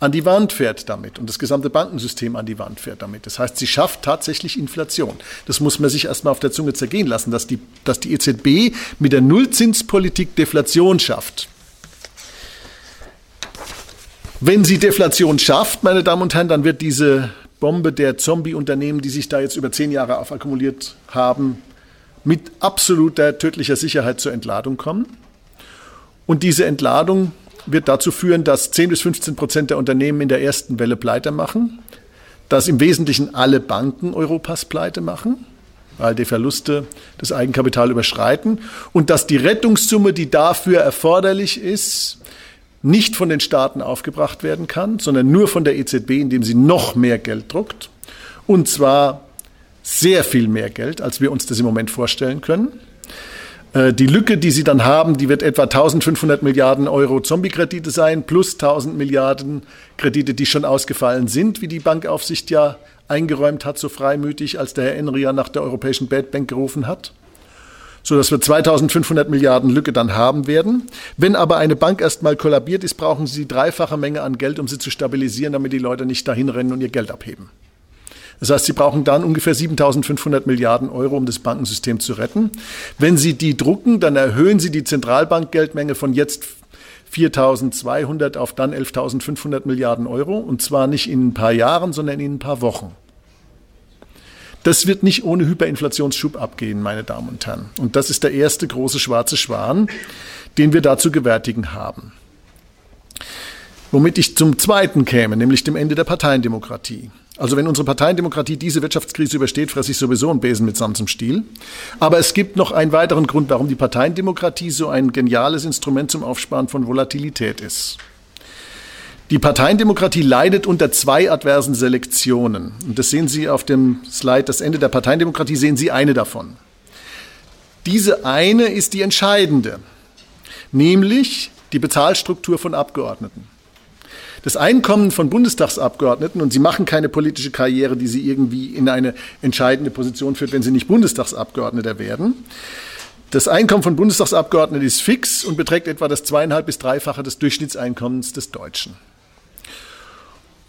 Speaker 1: an die Wand fährt damit und das gesamte Bankensystem an die Wand fährt damit. Das heißt, sie schafft tatsächlich Inflation. Das muss man sich erstmal auf der Zunge zergehen lassen, dass die, dass die EZB mit der Nullzinspolitik Deflation schafft. Wenn sie Deflation schafft, meine Damen und Herren, dann wird diese Bombe der Zombie-Unternehmen, die sich da jetzt über zehn Jahre aufakkumuliert haben, mit absoluter tödlicher Sicherheit zur Entladung kommen. Und diese Entladung wird dazu führen, dass 10 bis 15 Prozent der Unternehmen in der ersten Welle pleite machen, dass im Wesentlichen alle Banken Europas pleite machen, weil die Verluste das Eigenkapital überschreiten und dass die Rettungssumme, die dafür erforderlich ist, nicht von den Staaten aufgebracht werden kann, sondern nur von der EZB, indem sie noch mehr Geld druckt. Und zwar sehr viel mehr Geld, als wir uns das im Moment vorstellen können. Äh, die Lücke, die sie dann haben, die wird etwa 1500 Milliarden Euro Zombie-Kredite sein, plus 1000 Milliarden Kredite, die schon ausgefallen sind, wie die Bankaufsicht ja eingeräumt hat, so freimütig, als der Herr Enria nach der europäischen Bad Bank gerufen hat. So dass wir 2500 Milliarden Lücke dann haben werden. Wenn aber eine Bank erstmal kollabiert ist, brauchen sie die dreifache Menge an Geld, um sie zu stabilisieren, damit die Leute nicht dahin rennen und ihr Geld abheben. Das heißt, Sie brauchen dann ungefähr 7.500 Milliarden Euro, um das Bankensystem zu retten. Wenn Sie die drucken, dann erhöhen Sie die Zentralbankgeldmenge von jetzt 4.200 auf dann 11.500 Milliarden Euro. Und zwar nicht in ein paar Jahren, sondern in ein paar Wochen. Das wird nicht ohne Hyperinflationsschub abgehen, meine Damen und Herren. Und das ist der erste große schwarze Schwan, den wir da zu gewärtigen haben. Womit ich zum zweiten käme, nämlich dem Ende der Parteiendemokratie. Also wenn unsere Parteiendemokratie diese Wirtschaftskrise übersteht, fresse ich sowieso einen Besen mit Sand zum Stiel. Aber es gibt noch einen weiteren Grund, warum die Parteiendemokratie so ein geniales Instrument zum Aufsparen von Volatilität ist. Die Parteiendemokratie leidet unter zwei adversen Selektionen. Und das sehen Sie auf dem Slide, das Ende der Parteiendemokratie, sehen Sie eine davon. Diese eine ist die entscheidende, nämlich die Bezahlstruktur von Abgeordneten. Das Einkommen von Bundestagsabgeordneten, und sie machen keine politische Karriere, die sie irgendwie in eine entscheidende Position führt, wenn sie nicht Bundestagsabgeordneter werden. Das Einkommen von Bundestagsabgeordneten ist fix und beträgt etwa das zweieinhalb bis dreifache des Durchschnittseinkommens des Deutschen.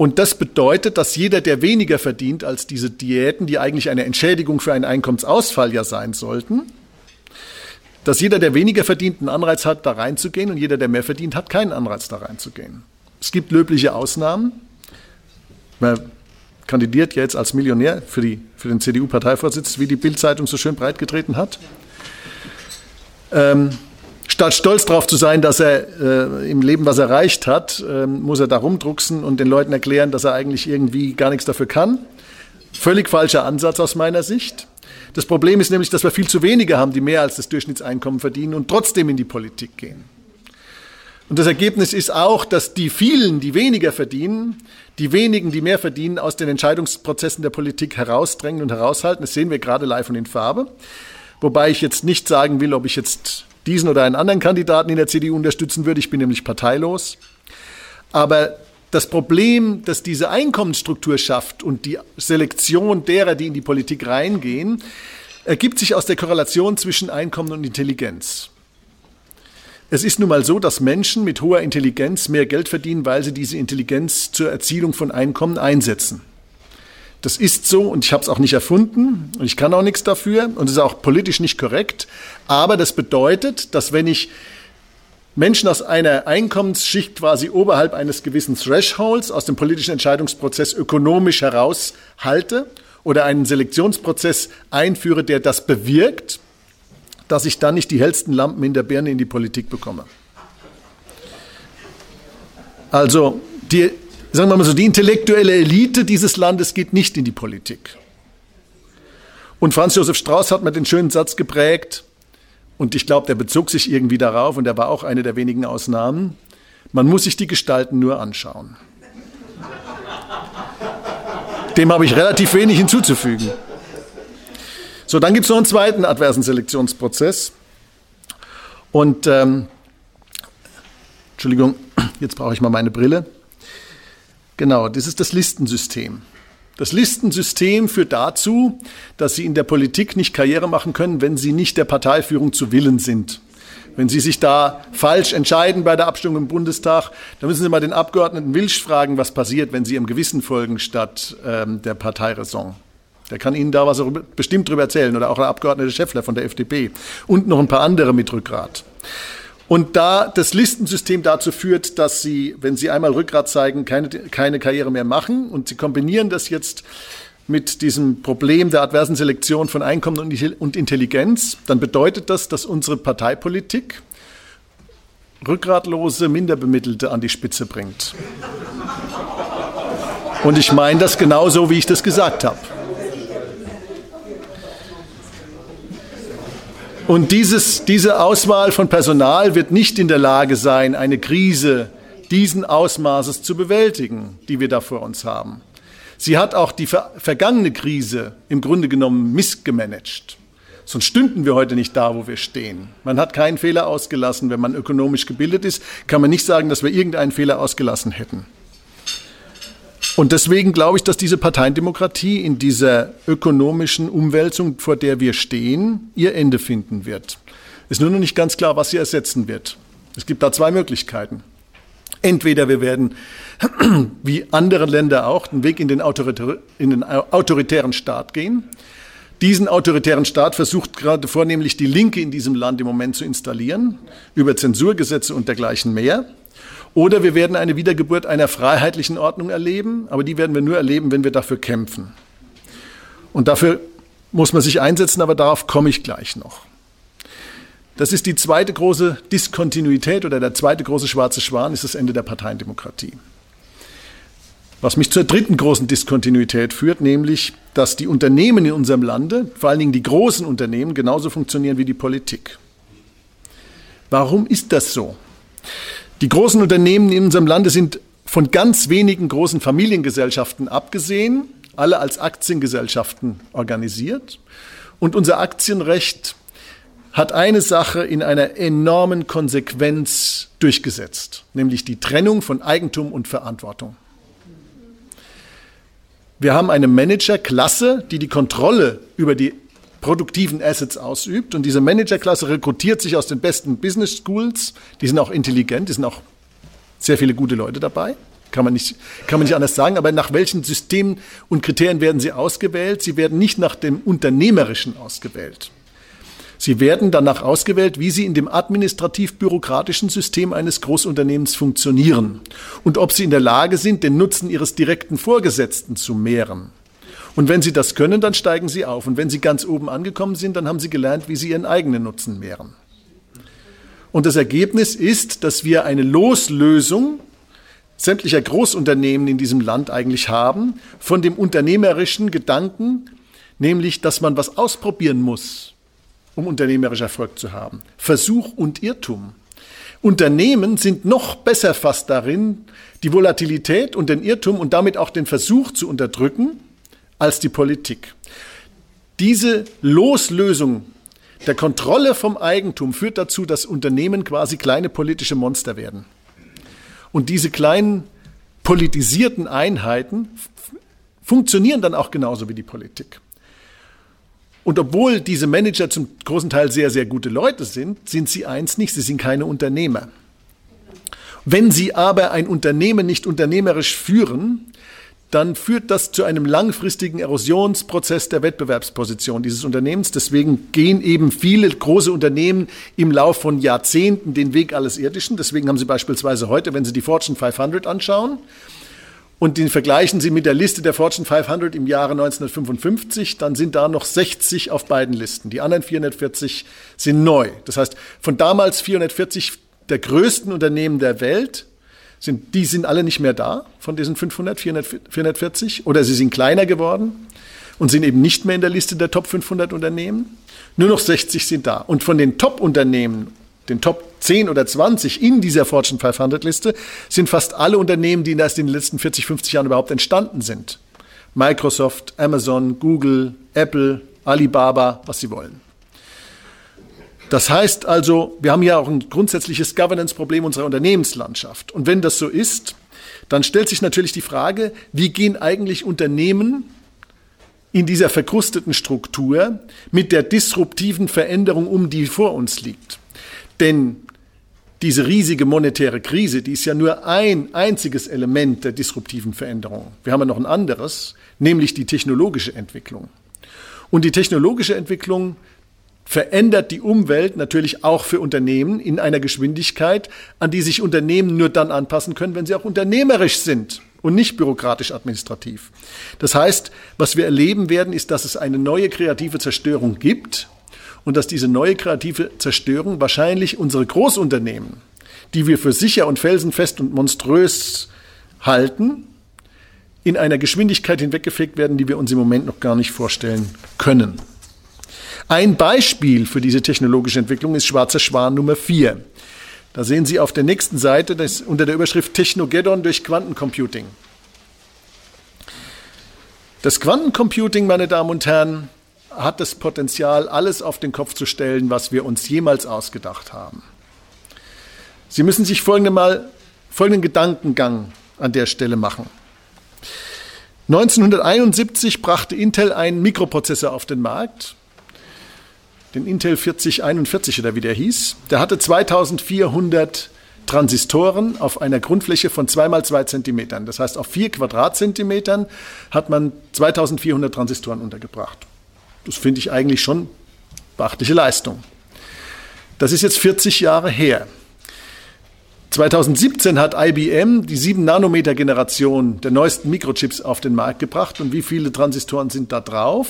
Speaker 1: Und das bedeutet, dass jeder, der weniger verdient als diese Diäten, die eigentlich eine Entschädigung für einen Einkommensausfall ja sein sollten, dass jeder, der weniger verdient, einen Anreiz hat, da reinzugehen und jeder, der mehr verdient, hat keinen Anreiz, da reinzugehen. Es gibt löbliche Ausnahmen. Man kandidiert jetzt als Millionär für, die, für den CDU-Parteivorsitz, wie die Bild-Zeitung so schön breitgetreten hat. Ähm, statt stolz darauf zu sein, dass er äh, im Leben was erreicht hat, äh, muss er da rumdrucksen und den Leuten erklären, dass er eigentlich irgendwie gar nichts dafür kann. Völlig falscher Ansatz aus meiner Sicht. Das Problem ist nämlich, dass wir viel zu wenige haben, die mehr als das Durchschnittseinkommen verdienen und trotzdem in die Politik gehen. Und das Ergebnis ist auch, dass die vielen, die weniger verdienen, die wenigen, die mehr verdienen, aus den Entscheidungsprozessen der Politik herausdrängen und heraushalten. Das sehen wir gerade live und in Farbe. Wobei ich jetzt nicht sagen will, ob ich jetzt diesen oder einen anderen Kandidaten in der CDU unterstützen würde. Ich bin nämlich parteilos. Aber das Problem, das diese Einkommensstruktur schafft und die Selektion derer, die in die Politik reingehen, ergibt sich aus der Korrelation zwischen Einkommen und Intelligenz. Es ist nun mal so, dass Menschen mit hoher Intelligenz mehr Geld verdienen, weil sie diese Intelligenz zur Erzielung von Einkommen einsetzen. Das ist so und ich habe es auch nicht erfunden und ich kann auch nichts dafür und es ist auch politisch nicht korrekt. Aber das bedeutet, dass wenn ich Menschen aus einer Einkommensschicht quasi oberhalb eines gewissen Thresholds aus dem politischen Entscheidungsprozess ökonomisch heraushalte oder einen Selektionsprozess einführe, der das bewirkt, dass ich dann nicht die hellsten Lampen in der Birne in die Politik bekomme. Also die, sagen wir mal so, die intellektuelle Elite dieses Landes geht nicht in die Politik. Und Franz Josef Strauß hat mir den schönen Satz geprägt, und ich glaube, der bezog sich irgendwie darauf, und er war auch eine der wenigen Ausnahmen, man muss sich die Gestalten nur anschauen. Dem habe ich relativ wenig hinzuzufügen. So, dann gibt es noch einen zweiten adversen Selektionsprozess. Und ähm, Entschuldigung, jetzt brauche ich mal meine Brille. Genau, das ist das Listensystem. Das Listensystem führt dazu, dass Sie in der Politik nicht Karriere machen können, wenn Sie nicht der Parteiführung zu Willen sind. Wenn Sie sich da falsch entscheiden bei der Abstimmung im Bundestag, dann müssen Sie mal den Abgeordneten Wilsch fragen, was passiert, wenn Sie Ihrem Gewissen folgen statt ähm, der Parteiräson. Der kann Ihnen da was bestimmt drüber erzählen oder auch der Abgeordnete Schäffler von der FDP und noch ein paar andere mit Rückgrat. Und da das Listensystem dazu führt, dass Sie, wenn Sie einmal Rückgrat zeigen, keine, keine Karriere mehr machen und Sie kombinieren das jetzt mit diesem Problem der adversen Selektion von Einkommen und Intelligenz, dann bedeutet das, dass unsere Parteipolitik rückgratlose Minderbemittelte an die Spitze bringt. Und ich meine das genauso, wie ich das gesagt habe. Und dieses, diese Auswahl von Personal wird nicht in der Lage sein, eine Krise diesen Ausmaßes zu bewältigen, die wir da vor uns haben. Sie hat auch die ver vergangene Krise im Grunde genommen missgemanagt. Sonst stünden wir heute nicht da, wo wir stehen. Man hat keinen Fehler ausgelassen. Wenn man ökonomisch gebildet ist, kann man nicht sagen, dass wir irgendeinen Fehler ausgelassen hätten. Und deswegen glaube ich, dass diese Parteiendemokratie in dieser ökonomischen Umwälzung, vor der wir stehen, ihr Ende finden wird. Ist nur noch nicht ganz klar, was sie ersetzen wird. Es gibt da zwei Möglichkeiten. Entweder wir werden, wie andere Länder auch, den Weg in den, in den autoritären Staat gehen. Diesen autoritären Staat versucht gerade vornehmlich die Linke in diesem Land im Moment zu installieren, über Zensurgesetze und dergleichen mehr. Oder wir werden eine Wiedergeburt einer freiheitlichen Ordnung erleben, aber die werden wir nur erleben, wenn wir dafür kämpfen. Und dafür muss man sich einsetzen, aber darauf komme ich gleich noch. Das ist die zweite große Diskontinuität oder der zweite große schwarze Schwan, ist das Ende der Parteiendemokratie. Was mich zur dritten großen Diskontinuität führt, nämlich, dass die Unternehmen in unserem Lande, vor allen Dingen die großen Unternehmen, genauso funktionieren wie die Politik. Warum ist das so? Die großen Unternehmen in unserem Lande sind von ganz wenigen großen Familiengesellschaften abgesehen, alle als Aktiengesellschaften organisiert. Und unser Aktienrecht hat eine Sache in einer enormen Konsequenz durchgesetzt, nämlich die Trennung von Eigentum und Verantwortung. Wir haben eine Managerklasse, die die Kontrolle über die produktiven Assets ausübt. Und diese Managerklasse rekrutiert sich aus den besten Business Schools. Die sind auch intelligent, die sind auch sehr viele gute Leute dabei. Kann man, nicht, kann man nicht anders sagen. Aber nach welchen Systemen und Kriterien werden sie ausgewählt? Sie werden nicht nach dem Unternehmerischen ausgewählt. Sie werden danach ausgewählt, wie sie in dem administrativ-bürokratischen System eines Großunternehmens funktionieren und ob sie in der Lage sind, den Nutzen ihres direkten Vorgesetzten zu mehren. Und wenn sie das können, dann steigen sie auf. Und wenn sie ganz oben angekommen sind, dann haben sie gelernt, wie sie ihren eigenen Nutzen mehren. Und das Ergebnis ist, dass wir eine Loslösung sämtlicher Großunternehmen in diesem Land eigentlich haben von dem unternehmerischen Gedanken, nämlich, dass man was ausprobieren muss um unternehmerisch Erfolg zu haben. Versuch und Irrtum. Unternehmen sind noch besser fast darin, die Volatilität und den Irrtum und damit auch den Versuch zu unterdrücken, als die Politik. Diese Loslösung der Kontrolle vom Eigentum führt dazu, dass Unternehmen quasi kleine politische Monster werden. Und diese kleinen politisierten Einheiten funktionieren dann auch genauso wie die Politik. Und obwohl diese Manager zum großen Teil sehr, sehr gute Leute sind, sind sie eins nicht, sie sind keine Unternehmer. Wenn sie aber ein Unternehmen nicht unternehmerisch führen, dann führt das zu einem langfristigen Erosionsprozess der Wettbewerbsposition dieses Unternehmens. Deswegen gehen eben viele große Unternehmen im Lauf von Jahrzehnten den Weg alles Irdischen. Deswegen haben Sie beispielsweise heute, wenn Sie die Fortune 500 anschauen, und den vergleichen Sie mit der Liste der Fortune 500 im Jahre 1955, dann sind da noch 60 auf beiden Listen. Die anderen 440 sind neu. Das heißt, von damals 440 der größten Unternehmen der Welt, sind, die sind alle nicht mehr da, von diesen 500, 400, 440, oder sie sind kleiner geworden und sind eben nicht mehr in der Liste der Top 500 Unternehmen. Nur noch 60 sind da. Und von den Top-Unternehmen den Top 10 oder 20 in dieser Fortune 500 Liste sind fast alle Unternehmen, die erst in den letzten 40, 50 Jahren überhaupt entstanden sind. Microsoft, Amazon, Google, Apple, Alibaba, was sie wollen. Das heißt also, wir haben ja auch ein grundsätzliches Governance-Problem unserer Unternehmenslandschaft. Und wenn das so ist, dann stellt sich natürlich die Frage, wie gehen eigentlich Unternehmen in dieser verkrusteten Struktur mit der disruptiven Veränderung um, die vor uns liegt. Denn diese riesige monetäre Krise, die ist ja nur ein einziges Element der disruptiven Veränderung. Wir haben ja noch ein anderes, nämlich die technologische Entwicklung. Und die technologische Entwicklung verändert die Umwelt natürlich auch für Unternehmen in einer Geschwindigkeit, an die sich Unternehmen nur dann anpassen können, wenn sie auch unternehmerisch sind und nicht bürokratisch administrativ. Das heißt, was wir erleben werden, ist, dass es eine neue kreative Zerstörung gibt und dass diese neue kreative Zerstörung wahrscheinlich unsere Großunternehmen, die wir für sicher und felsenfest und monströs halten, in einer Geschwindigkeit hinweggefegt werden, die wir uns im Moment noch gar nicht vorstellen können. Ein Beispiel für diese technologische Entwicklung ist Schwarzer Schwan Nummer 4. Da sehen Sie auf der nächsten Seite das, unter der Überschrift Technogeddon durch Quantencomputing. Das Quantencomputing, meine Damen und Herren, hat das Potenzial, alles auf den Kopf zu stellen, was wir uns jemals ausgedacht haben. Sie müssen sich folgende mal, folgenden Gedankengang an der Stelle machen. 1971 brachte Intel einen Mikroprozessor auf den Markt, den Intel 4041 oder wie der hieß. Der hatte 2400 Transistoren auf einer Grundfläche von 2 mal 2 Zentimetern. Das heißt, auf 4 Quadratzentimetern hat man 2400 Transistoren untergebracht. Das finde ich eigentlich schon beachtliche Leistung. Das ist jetzt 40 Jahre her. 2017 hat IBM die 7-Nanometer-Generation der neuesten Mikrochips auf den Markt gebracht. Und wie viele Transistoren sind da drauf?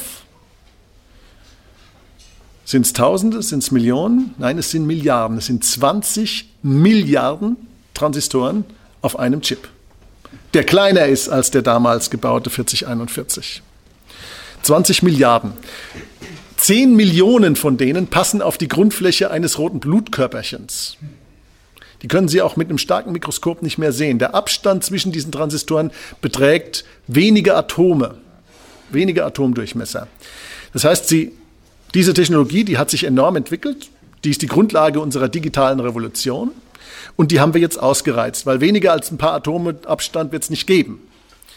Speaker 1: Sind es Tausende? Sind es Millionen? Nein, es sind Milliarden. Es sind 20 Milliarden Transistoren auf einem Chip, der kleiner ist als der damals gebaute 4041. 20 Milliarden. 10 Millionen von denen passen auf die Grundfläche eines roten Blutkörperchens. Die können Sie auch mit einem starken Mikroskop nicht mehr sehen. Der Abstand zwischen diesen Transistoren beträgt wenige Atome, wenige Atomdurchmesser. Das heißt, Sie, diese Technologie, die hat sich enorm entwickelt. Die ist die Grundlage unserer digitalen Revolution. Und die haben wir jetzt ausgereizt, weil weniger als ein paar Atome Abstand wird es nicht geben.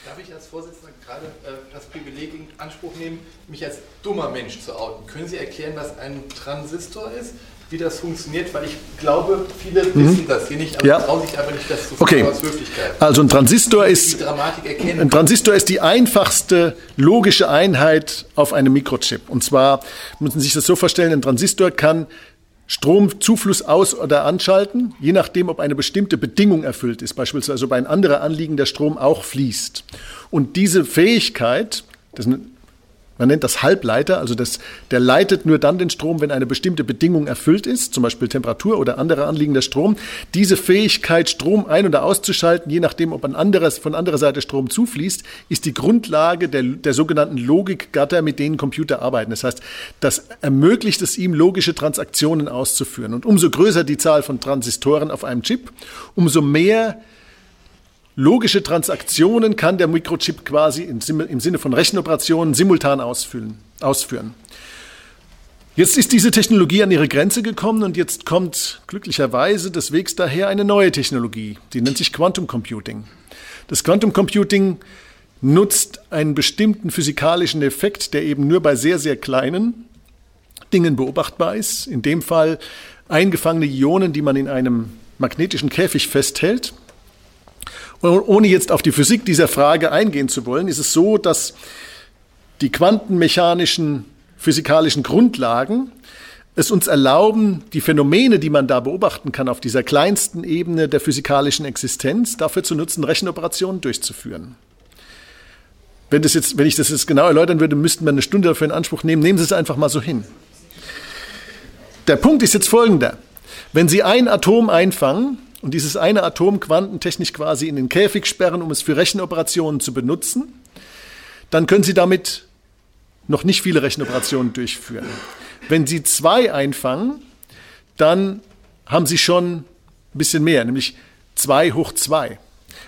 Speaker 2: Darf ich als Vorsitzender gerade äh, das Privileg in Anspruch nehmen, mich als dummer Mensch zu outen? Können Sie erklären, was ein Transistor ist? Wie das funktioniert, weil ich glaube, viele mhm. wissen das hier nicht, aber ja. trauen sich einfach nicht, das zu
Speaker 1: okay. aus Höflichkeit. Also ein Transistor ist ein Transistor ist die einfachste logische Einheit auf einem Mikrochip. Und zwar müssen Sie sich das so vorstellen: Ein Transistor kann Stromzufluss aus- oder anschalten, je nachdem, ob eine bestimmte Bedingung erfüllt ist, beispielsweise ob ein anderer anliegender Strom auch fließt. Und diese Fähigkeit, das ist man nennt das Halbleiter, also das, der leitet nur dann den Strom, wenn eine bestimmte Bedingung erfüllt ist, zum Beispiel Temperatur oder anderer anliegender Strom. Diese Fähigkeit, Strom ein- oder auszuschalten, je nachdem, ob ein anderes, von anderer Seite Strom zufließt, ist die Grundlage der, der sogenannten Logikgatter, mit denen Computer arbeiten. Das heißt, das ermöglicht es ihm, logische Transaktionen auszuführen. Und umso größer die Zahl von Transistoren auf einem Chip, umso mehr Logische Transaktionen kann der Mikrochip quasi im Sinne von Rechenoperationen simultan ausführen. Jetzt ist diese Technologie an ihre Grenze gekommen und jetzt kommt glücklicherweise des Wegs daher eine neue Technologie, die nennt sich Quantum Computing. Das Quantum Computing nutzt einen bestimmten physikalischen Effekt, der eben nur bei sehr, sehr kleinen Dingen beobachtbar ist. In dem Fall eingefangene Ionen, die man in einem magnetischen Käfig festhält. Ohne jetzt auf die Physik dieser Frage eingehen zu wollen, ist es so, dass die quantenmechanischen physikalischen Grundlagen es uns erlauben, die Phänomene, die man da beobachten kann auf dieser kleinsten Ebene der physikalischen Existenz, dafür zu nutzen, Rechenoperationen durchzuführen. Wenn, das jetzt, wenn ich das jetzt genau erläutern würde, müssten wir eine Stunde dafür in Anspruch nehmen. Nehmen Sie es einfach mal so hin. Der Punkt ist jetzt folgender. Wenn Sie ein Atom einfangen und dieses eine Atom quantentechnisch quasi in den Käfig sperren, um es für Rechenoperationen zu benutzen, dann können Sie damit noch nicht viele Rechenoperationen durchführen. Wenn Sie zwei einfangen, dann haben Sie schon ein bisschen mehr, nämlich zwei hoch zwei.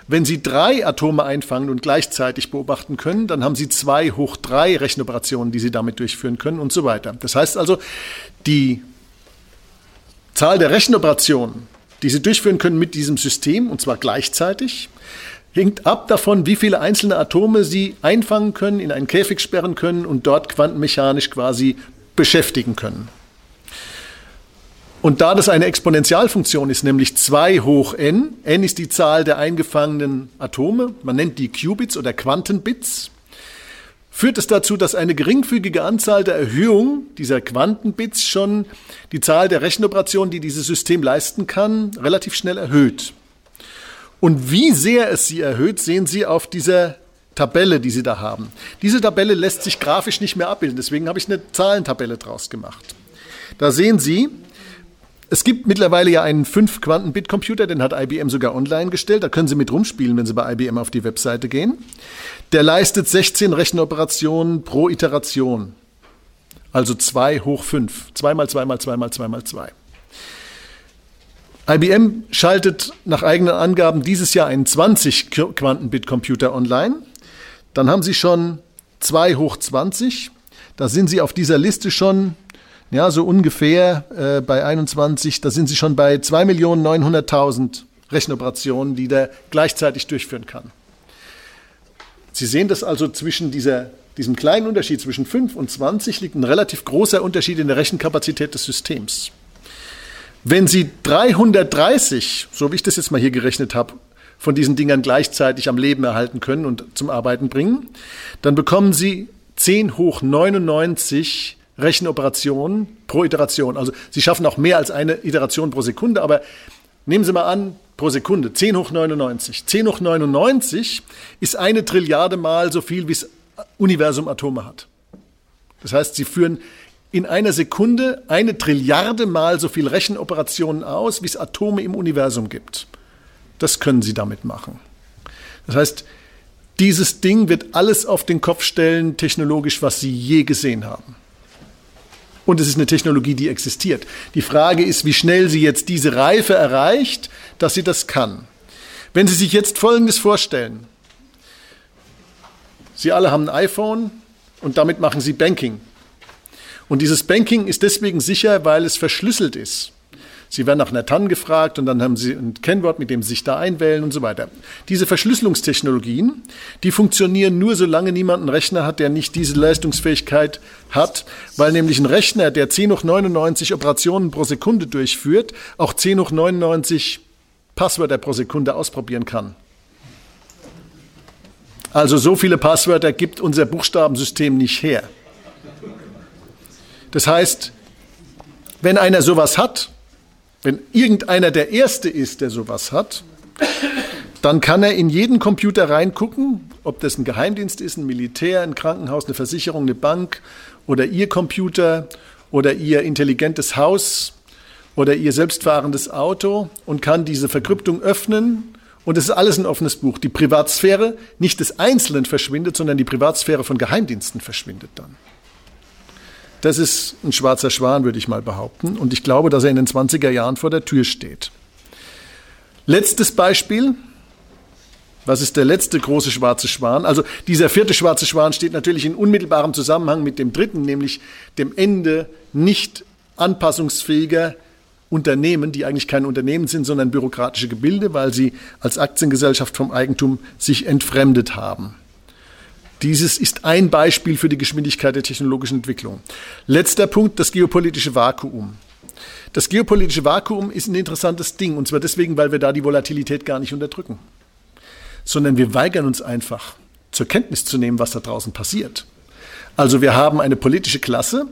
Speaker 1: Wenn Sie drei Atome einfangen und gleichzeitig beobachten können, dann haben Sie zwei hoch drei Rechenoperationen, die Sie damit durchführen können und so weiter. Das heißt also, die Zahl der Rechenoperationen, die Sie durchführen können mit diesem System, und zwar gleichzeitig, hängt ab davon, wie viele einzelne Atome Sie einfangen können, in einen Käfig sperren können und dort quantenmechanisch quasi beschäftigen können. Und da das eine Exponentialfunktion ist, nämlich 2 hoch n, n ist die Zahl der eingefangenen Atome, man nennt die Qubits oder Quantenbits, führt es dazu, dass eine geringfügige Anzahl der Erhöhung dieser Quantenbits schon die Zahl der Rechenoperationen, die dieses System leisten kann, relativ schnell erhöht. Und wie sehr es sie erhöht, sehen Sie auf dieser Tabelle, die Sie da haben. Diese Tabelle lässt sich grafisch nicht mehr abbilden, deswegen habe ich eine Zahlentabelle draus gemacht. Da sehen Sie, es gibt mittlerweile ja einen 5-Quanten-Bit-Computer, den hat IBM sogar online gestellt. Da können Sie mit rumspielen, wenn Sie bei IBM auf die Webseite gehen. Der leistet 16 Rechenoperationen pro Iteration. Also 2 hoch 5. 2 mal 2 mal 2 mal 2 mal 2. IBM schaltet nach eigenen Angaben dieses Jahr einen 20 Quanten-Bit-Computer online. Dann haben Sie schon 2 hoch 20 Da sind Sie auf dieser Liste schon, ja, so ungefähr äh, bei 21, da sind Sie schon bei 2.900.000 Rechenoperationen, die der gleichzeitig durchführen kann. Sie sehen das also zwischen dieser, diesem kleinen Unterschied zwischen 5 und 20 liegt ein relativ großer Unterschied in der Rechenkapazität des Systems. Wenn Sie 330, so wie ich das jetzt mal hier gerechnet habe, von diesen Dingern gleichzeitig am Leben erhalten können und zum Arbeiten bringen, dann bekommen Sie 10 hoch 99 Rechenoperationen pro Iteration. Also Sie schaffen auch mehr als eine Iteration pro Sekunde, aber nehmen Sie mal an, pro Sekunde, 10 hoch 99. 10 hoch 99 ist eine Trilliarde Mal so viel, wie das Universum Atome hat. Das heißt, Sie führen in einer Sekunde eine Trilliarde Mal so viel Rechenoperationen aus, wie es Atome im Universum gibt. Das können Sie damit machen. Das heißt, dieses Ding wird alles auf den Kopf stellen, technologisch, was Sie je gesehen haben. Und es ist eine Technologie, die existiert. Die Frage ist, wie schnell sie jetzt diese Reife erreicht, dass sie das kann. Wenn Sie sich jetzt Folgendes vorstellen. Sie alle haben ein iPhone und damit machen Sie Banking. Und dieses Banking ist deswegen sicher, weil es verschlüsselt ist. Sie werden nach einer TAN gefragt und dann haben Sie ein Kennwort, mit dem Sie sich da einwählen und so weiter. Diese Verschlüsselungstechnologien, die funktionieren nur, solange niemand einen Rechner hat, der nicht diese Leistungsfähigkeit hat, weil nämlich ein Rechner, der 10 hoch 99 Operationen pro Sekunde durchführt, auch 10 hoch 99 Passwörter pro Sekunde ausprobieren kann. Also so viele Passwörter gibt unser Buchstabensystem nicht her. Das heißt, wenn einer sowas hat, wenn irgendeiner der Erste ist, der sowas hat, dann kann er in jeden Computer reingucken, ob das ein Geheimdienst ist, ein Militär, ein Krankenhaus, eine Versicherung, eine Bank oder Ihr Computer oder Ihr intelligentes Haus oder Ihr selbstfahrendes Auto und kann diese Verkryptung öffnen. Und es ist alles ein offenes Buch. Die Privatsphäre nicht des Einzelnen verschwindet, sondern die Privatsphäre von Geheimdiensten verschwindet dann. Das ist ein schwarzer Schwan, würde ich mal behaupten. Und ich glaube, dass er in den 20er Jahren vor der Tür steht. Letztes Beispiel. Was ist der letzte große schwarze Schwan? Also dieser vierte schwarze Schwan steht natürlich in unmittelbarem Zusammenhang mit dem dritten, nämlich dem Ende nicht anpassungsfähiger Unternehmen, die eigentlich keine Unternehmen sind, sondern bürokratische Gebilde, weil sie als Aktiengesellschaft vom Eigentum sich entfremdet haben. Dieses ist ein Beispiel für die Geschwindigkeit der technologischen Entwicklung. Letzter Punkt, das geopolitische Vakuum. Das geopolitische Vakuum ist ein interessantes Ding, und zwar deswegen, weil wir da die Volatilität gar nicht unterdrücken, sondern wir weigern uns einfach, zur Kenntnis zu nehmen, was da draußen passiert. Also wir haben eine politische Klasse,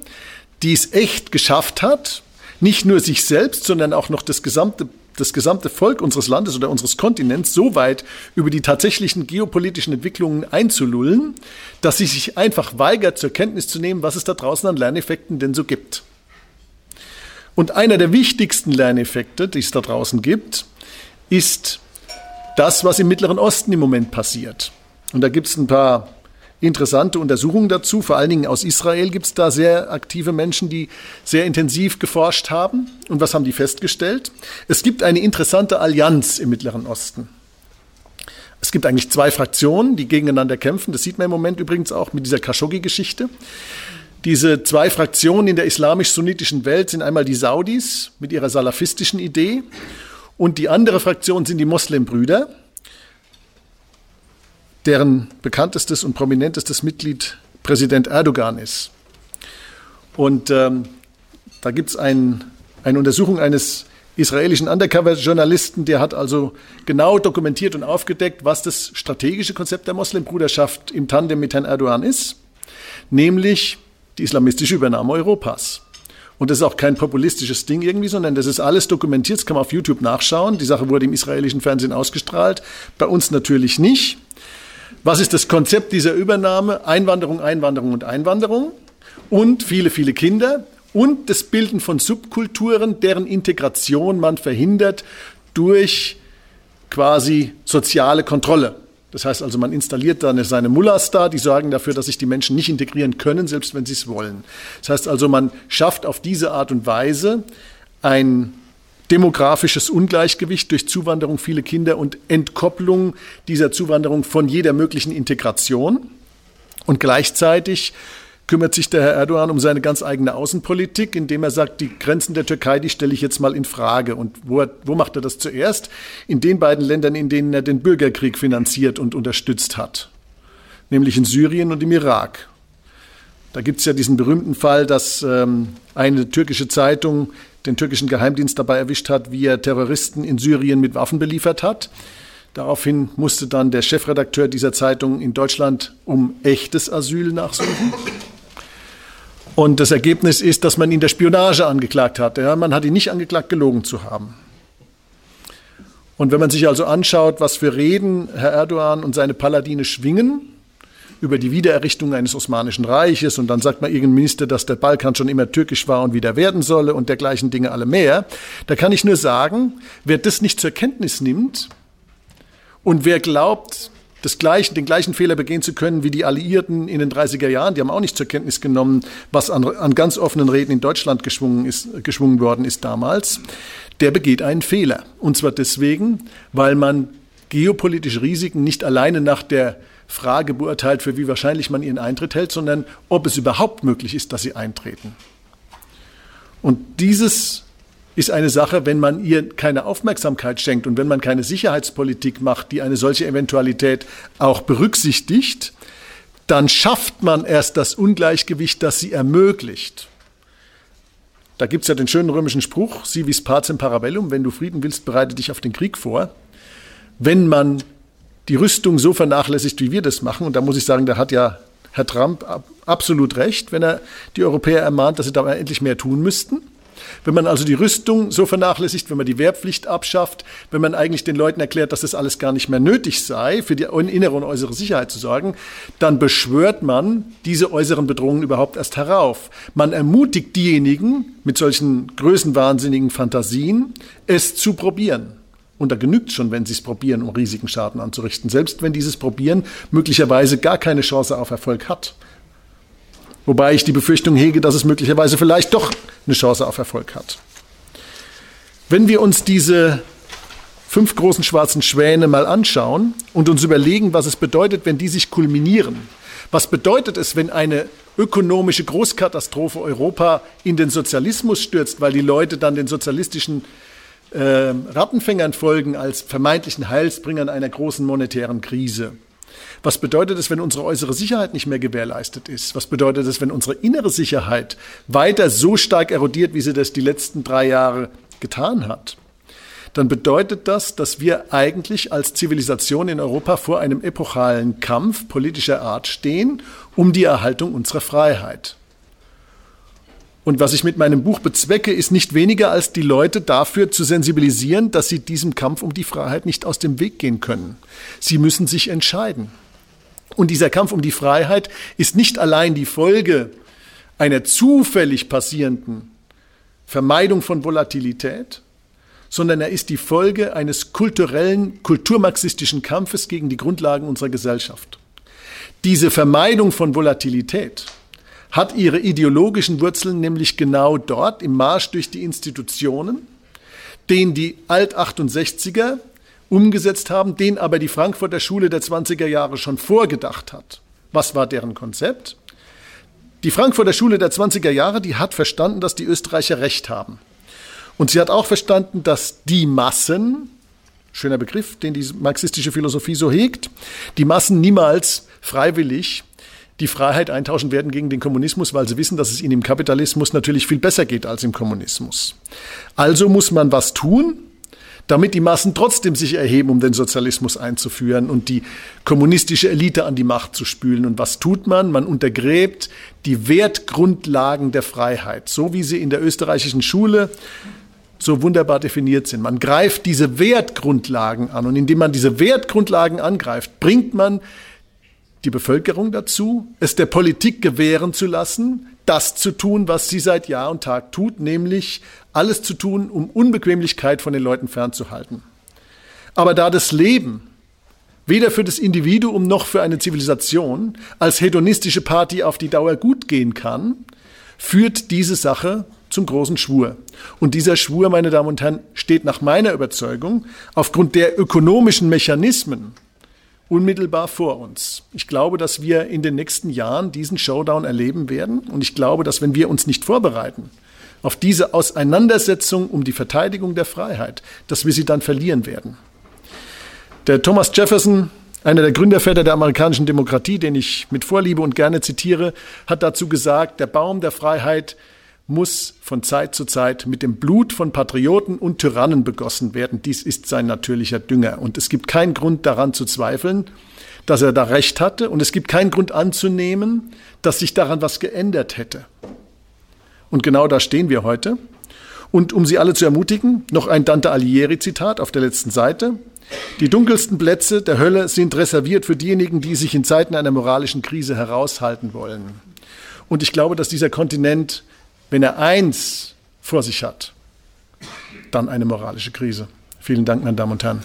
Speaker 1: die es echt geschafft hat, nicht nur sich selbst, sondern auch noch das gesamte das gesamte Volk unseres Landes oder unseres Kontinents so weit über die tatsächlichen geopolitischen Entwicklungen einzulullen, dass sie sich einfach weigert, zur Kenntnis zu nehmen, was es da draußen an Lerneffekten denn so gibt. Und einer der wichtigsten Lerneffekte, die es da draußen gibt, ist das, was im Mittleren Osten im Moment passiert. Und da gibt es ein paar interessante Untersuchungen dazu. Vor allen Dingen aus Israel gibt es da sehr aktive Menschen, die sehr intensiv geforscht haben. Und was haben die festgestellt? Es gibt eine interessante Allianz im Mittleren Osten. Es gibt eigentlich zwei Fraktionen, die gegeneinander kämpfen. Das sieht man im Moment übrigens auch mit dieser Khashoggi-Geschichte. Diese zwei Fraktionen in der islamisch-sunnitischen Welt sind einmal die Saudis mit ihrer salafistischen Idee und die andere Fraktion sind die Moslembrüder deren bekanntestes und prominentestes Mitglied Präsident Erdogan ist. Und ähm, da gibt es ein, eine Untersuchung eines israelischen Undercover-Journalisten, der hat also genau dokumentiert und aufgedeckt, was das strategische Konzept der Moslembruderschaft im Tandem mit Herrn Erdogan ist, nämlich die islamistische Übernahme Europas. Und das ist auch kein populistisches Ding irgendwie, sondern das ist alles dokumentiert, das kann man auf YouTube nachschauen. Die Sache wurde im israelischen Fernsehen ausgestrahlt, bei uns natürlich nicht. Was ist das Konzept dieser Übernahme? Einwanderung, Einwanderung und Einwanderung und viele, viele Kinder und das Bilden von Subkulturen, deren Integration man verhindert durch quasi soziale Kontrolle. Das heißt also, man installiert dann seine Mullahs da, die sorgen dafür, dass sich die Menschen nicht integrieren können, selbst wenn sie es wollen. Das heißt also, man schafft auf diese Art und Weise ein demografisches Ungleichgewicht durch Zuwanderung viele Kinder und Entkopplung dieser Zuwanderung von jeder möglichen Integration. Und gleichzeitig kümmert sich der Herr Erdogan um seine ganz eigene Außenpolitik, indem er sagt, die Grenzen der Türkei, die stelle ich jetzt mal in Frage. Und wo, wo macht er das zuerst? In den beiden Ländern, in denen er den Bürgerkrieg finanziert und unterstützt hat, nämlich in Syrien und im Irak. Da gibt es ja diesen berühmten Fall, dass ähm, eine türkische Zeitung den türkischen Geheimdienst dabei erwischt hat, wie er Terroristen in Syrien mit Waffen beliefert hat. Daraufhin musste dann der Chefredakteur dieser Zeitung in Deutschland um echtes Asyl nachsuchen. Und das Ergebnis ist, dass man ihn der Spionage angeklagt hat. Ja, man hat ihn nicht angeklagt, gelogen zu haben. Und wenn man sich also anschaut, was für Reden Herr Erdogan und seine Paladine schwingen, über die Wiedererrichtung eines Osmanischen Reiches und dann sagt man irgendein Minister, dass der Balkan schon immer türkisch war und wieder werden solle und dergleichen Dinge alle mehr. Da kann ich nur sagen, wer das nicht zur Kenntnis nimmt und wer glaubt, das gleiche, den gleichen Fehler begehen zu können wie die Alliierten in den 30er Jahren, die haben auch nicht zur Kenntnis genommen, was an, an ganz offenen Reden in Deutschland geschwungen, ist, geschwungen worden ist damals, der begeht einen Fehler. Und zwar deswegen, weil man geopolitische Risiken nicht alleine nach der Frage beurteilt, für wie wahrscheinlich man ihren Eintritt hält, sondern ob es überhaupt möglich ist, dass sie eintreten. Und dieses ist eine Sache, wenn man ihr keine Aufmerksamkeit schenkt und wenn man keine Sicherheitspolitik macht, die eine solche Eventualität auch berücksichtigt, dann schafft man erst das Ungleichgewicht, das sie ermöglicht. Da gibt es ja den schönen römischen Spruch, si vis pacem parabellum, wenn du Frieden willst, bereite dich auf den Krieg vor. Wenn man die Rüstung so vernachlässigt, wie wir das machen. Und da muss ich sagen, da hat ja Herr Trump absolut recht, wenn er die Europäer ermahnt, dass sie da endlich mehr tun müssten. Wenn man also die Rüstung so vernachlässigt, wenn man die Wehrpflicht abschafft, wenn man eigentlich den Leuten erklärt, dass das alles gar nicht mehr nötig sei, für die innere und äußere Sicherheit zu sorgen, dann beschwört man diese äußeren Bedrohungen überhaupt erst herauf. Man ermutigt diejenigen mit solchen größenwahnsinnigen Fantasien, es zu probieren. Und da genügt schon, wenn Sie es probieren, um riesigen Schaden anzurichten. Selbst wenn dieses Probieren möglicherweise gar keine Chance auf Erfolg hat. Wobei ich die Befürchtung hege, dass es möglicherweise vielleicht doch eine Chance auf Erfolg hat. Wenn wir uns diese fünf großen schwarzen Schwäne mal anschauen und uns überlegen, was es bedeutet, wenn die sich kulminieren. Was bedeutet es, wenn eine ökonomische Großkatastrophe Europa in den Sozialismus stürzt, weil die Leute dann den sozialistischen äh, Rattenfängern folgen als vermeintlichen Heilsbringern einer großen monetären Krise. Was bedeutet es, wenn unsere äußere Sicherheit nicht mehr gewährleistet ist? Was bedeutet es, wenn unsere innere Sicherheit weiter so stark erodiert, wie sie das die letzten drei Jahre getan hat? Dann bedeutet das, dass wir eigentlich als Zivilisation in Europa vor einem epochalen Kampf politischer Art stehen um die Erhaltung unserer Freiheit. Und was ich mit meinem Buch bezwecke, ist nicht weniger als die Leute dafür zu sensibilisieren, dass sie diesem Kampf um die Freiheit nicht aus dem Weg gehen können. Sie müssen sich entscheiden. Und dieser Kampf um die Freiheit ist nicht allein die Folge einer zufällig passierenden Vermeidung von Volatilität, sondern er ist die Folge eines kulturellen, kulturmarxistischen Kampfes gegen die Grundlagen unserer Gesellschaft. Diese Vermeidung von Volatilität hat ihre ideologischen Wurzeln nämlich genau dort im Marsch durch die Institutionen, den die Alt-68er umgesetzt haben, den aber die Frankfurter Schule der 20er Jahre schon vorgedacht hat. Was war deren Konzept? Die Frankfurter Schule der 20er Jahre, die hat verstanden, dass die Österreicher Recht haben. Und sie hat auch verstanden, dass die Massen, schöner Begriff, den die marxistische Philosophie so hegt, die Massen niemals freiwillig die Freiheit eintauschen werden gegen den Kommunismus, weil sie wissen, dass es ihnen im Kapitalismus natürlich viel besser geht als im Kommunismus. Also muss man was tun, damit die Massen trotzdem sich erheben, um den Sozialismus einzuführen und die kommunistische Elite an die Macht zu spülen. Und was tut man? Man untergräbt die Wertgrundlagen der Freiheit, so wie sie in der österreichischen Schule so wunderbar definiert sind. Man greift diese Wertgrundlagen an und indem man diese Wertgrundlagen angreift, bringt man die Bevölkerung dazu, es der Politik gewähren zu lassen, das zu tun, was sie seit Jahr und Tag tut, nämlich alles zu tun, um Unbequemlichkeit von den Leuten fernzuhalten. Aber da das Leben weder für das Individuum noch für eine Zivilisation als hedonistische Party auf die Dauer gut gehen kann, führt diese Sache zum großen Schwur. Und dieser Schwur, meine Damen und Herren, steht nach meiner Überzeugung aufgrund der ökonomischen Mechanismen, unmittelbar vor uns. Ich glaube, dass wir in den nächsten Jahren diesen Showdown erleben werden. Und ich glaube, dass wenn wir uns nicht vorbereiten auf diese Auseinandersetzung um die Verteidigung der Freiheit, dass wir sie dann verlieren werden. Der Thomas Jefferson, einer der Gründerväter der amerikanischen Demokratie, den ich mit Vorliebe und gerne zitiere, hat dazu gesagt, der Baum der Freiheit muss von Zeit zu Zeit mit dem Blut von Patrioten und Tyrannen begossen werden. Dies ist sein natürlicher Dünger. Und es gibt keinen Grund daran zu zweifeln, dass er da recht hatte. Und es gibt keinen Grund anzunehmen, dass sich daran was geändert hätte. Und genau da stehen wir heute. Und um Sie alle zu ermutigen, noch ein Dante Alighieri-Zitat auf der letzten Seite. Die dunkelsten Plätze der Hölle sind reserviert für diejenigen, die sich in Zeiten einer moralischen Krise heraushalten wollen. Und ich glaube, dass dieser Kontinent wenn er eins vor sich hat, dann eine moralische Krise. Vielen Dank, meine Damen und Herren.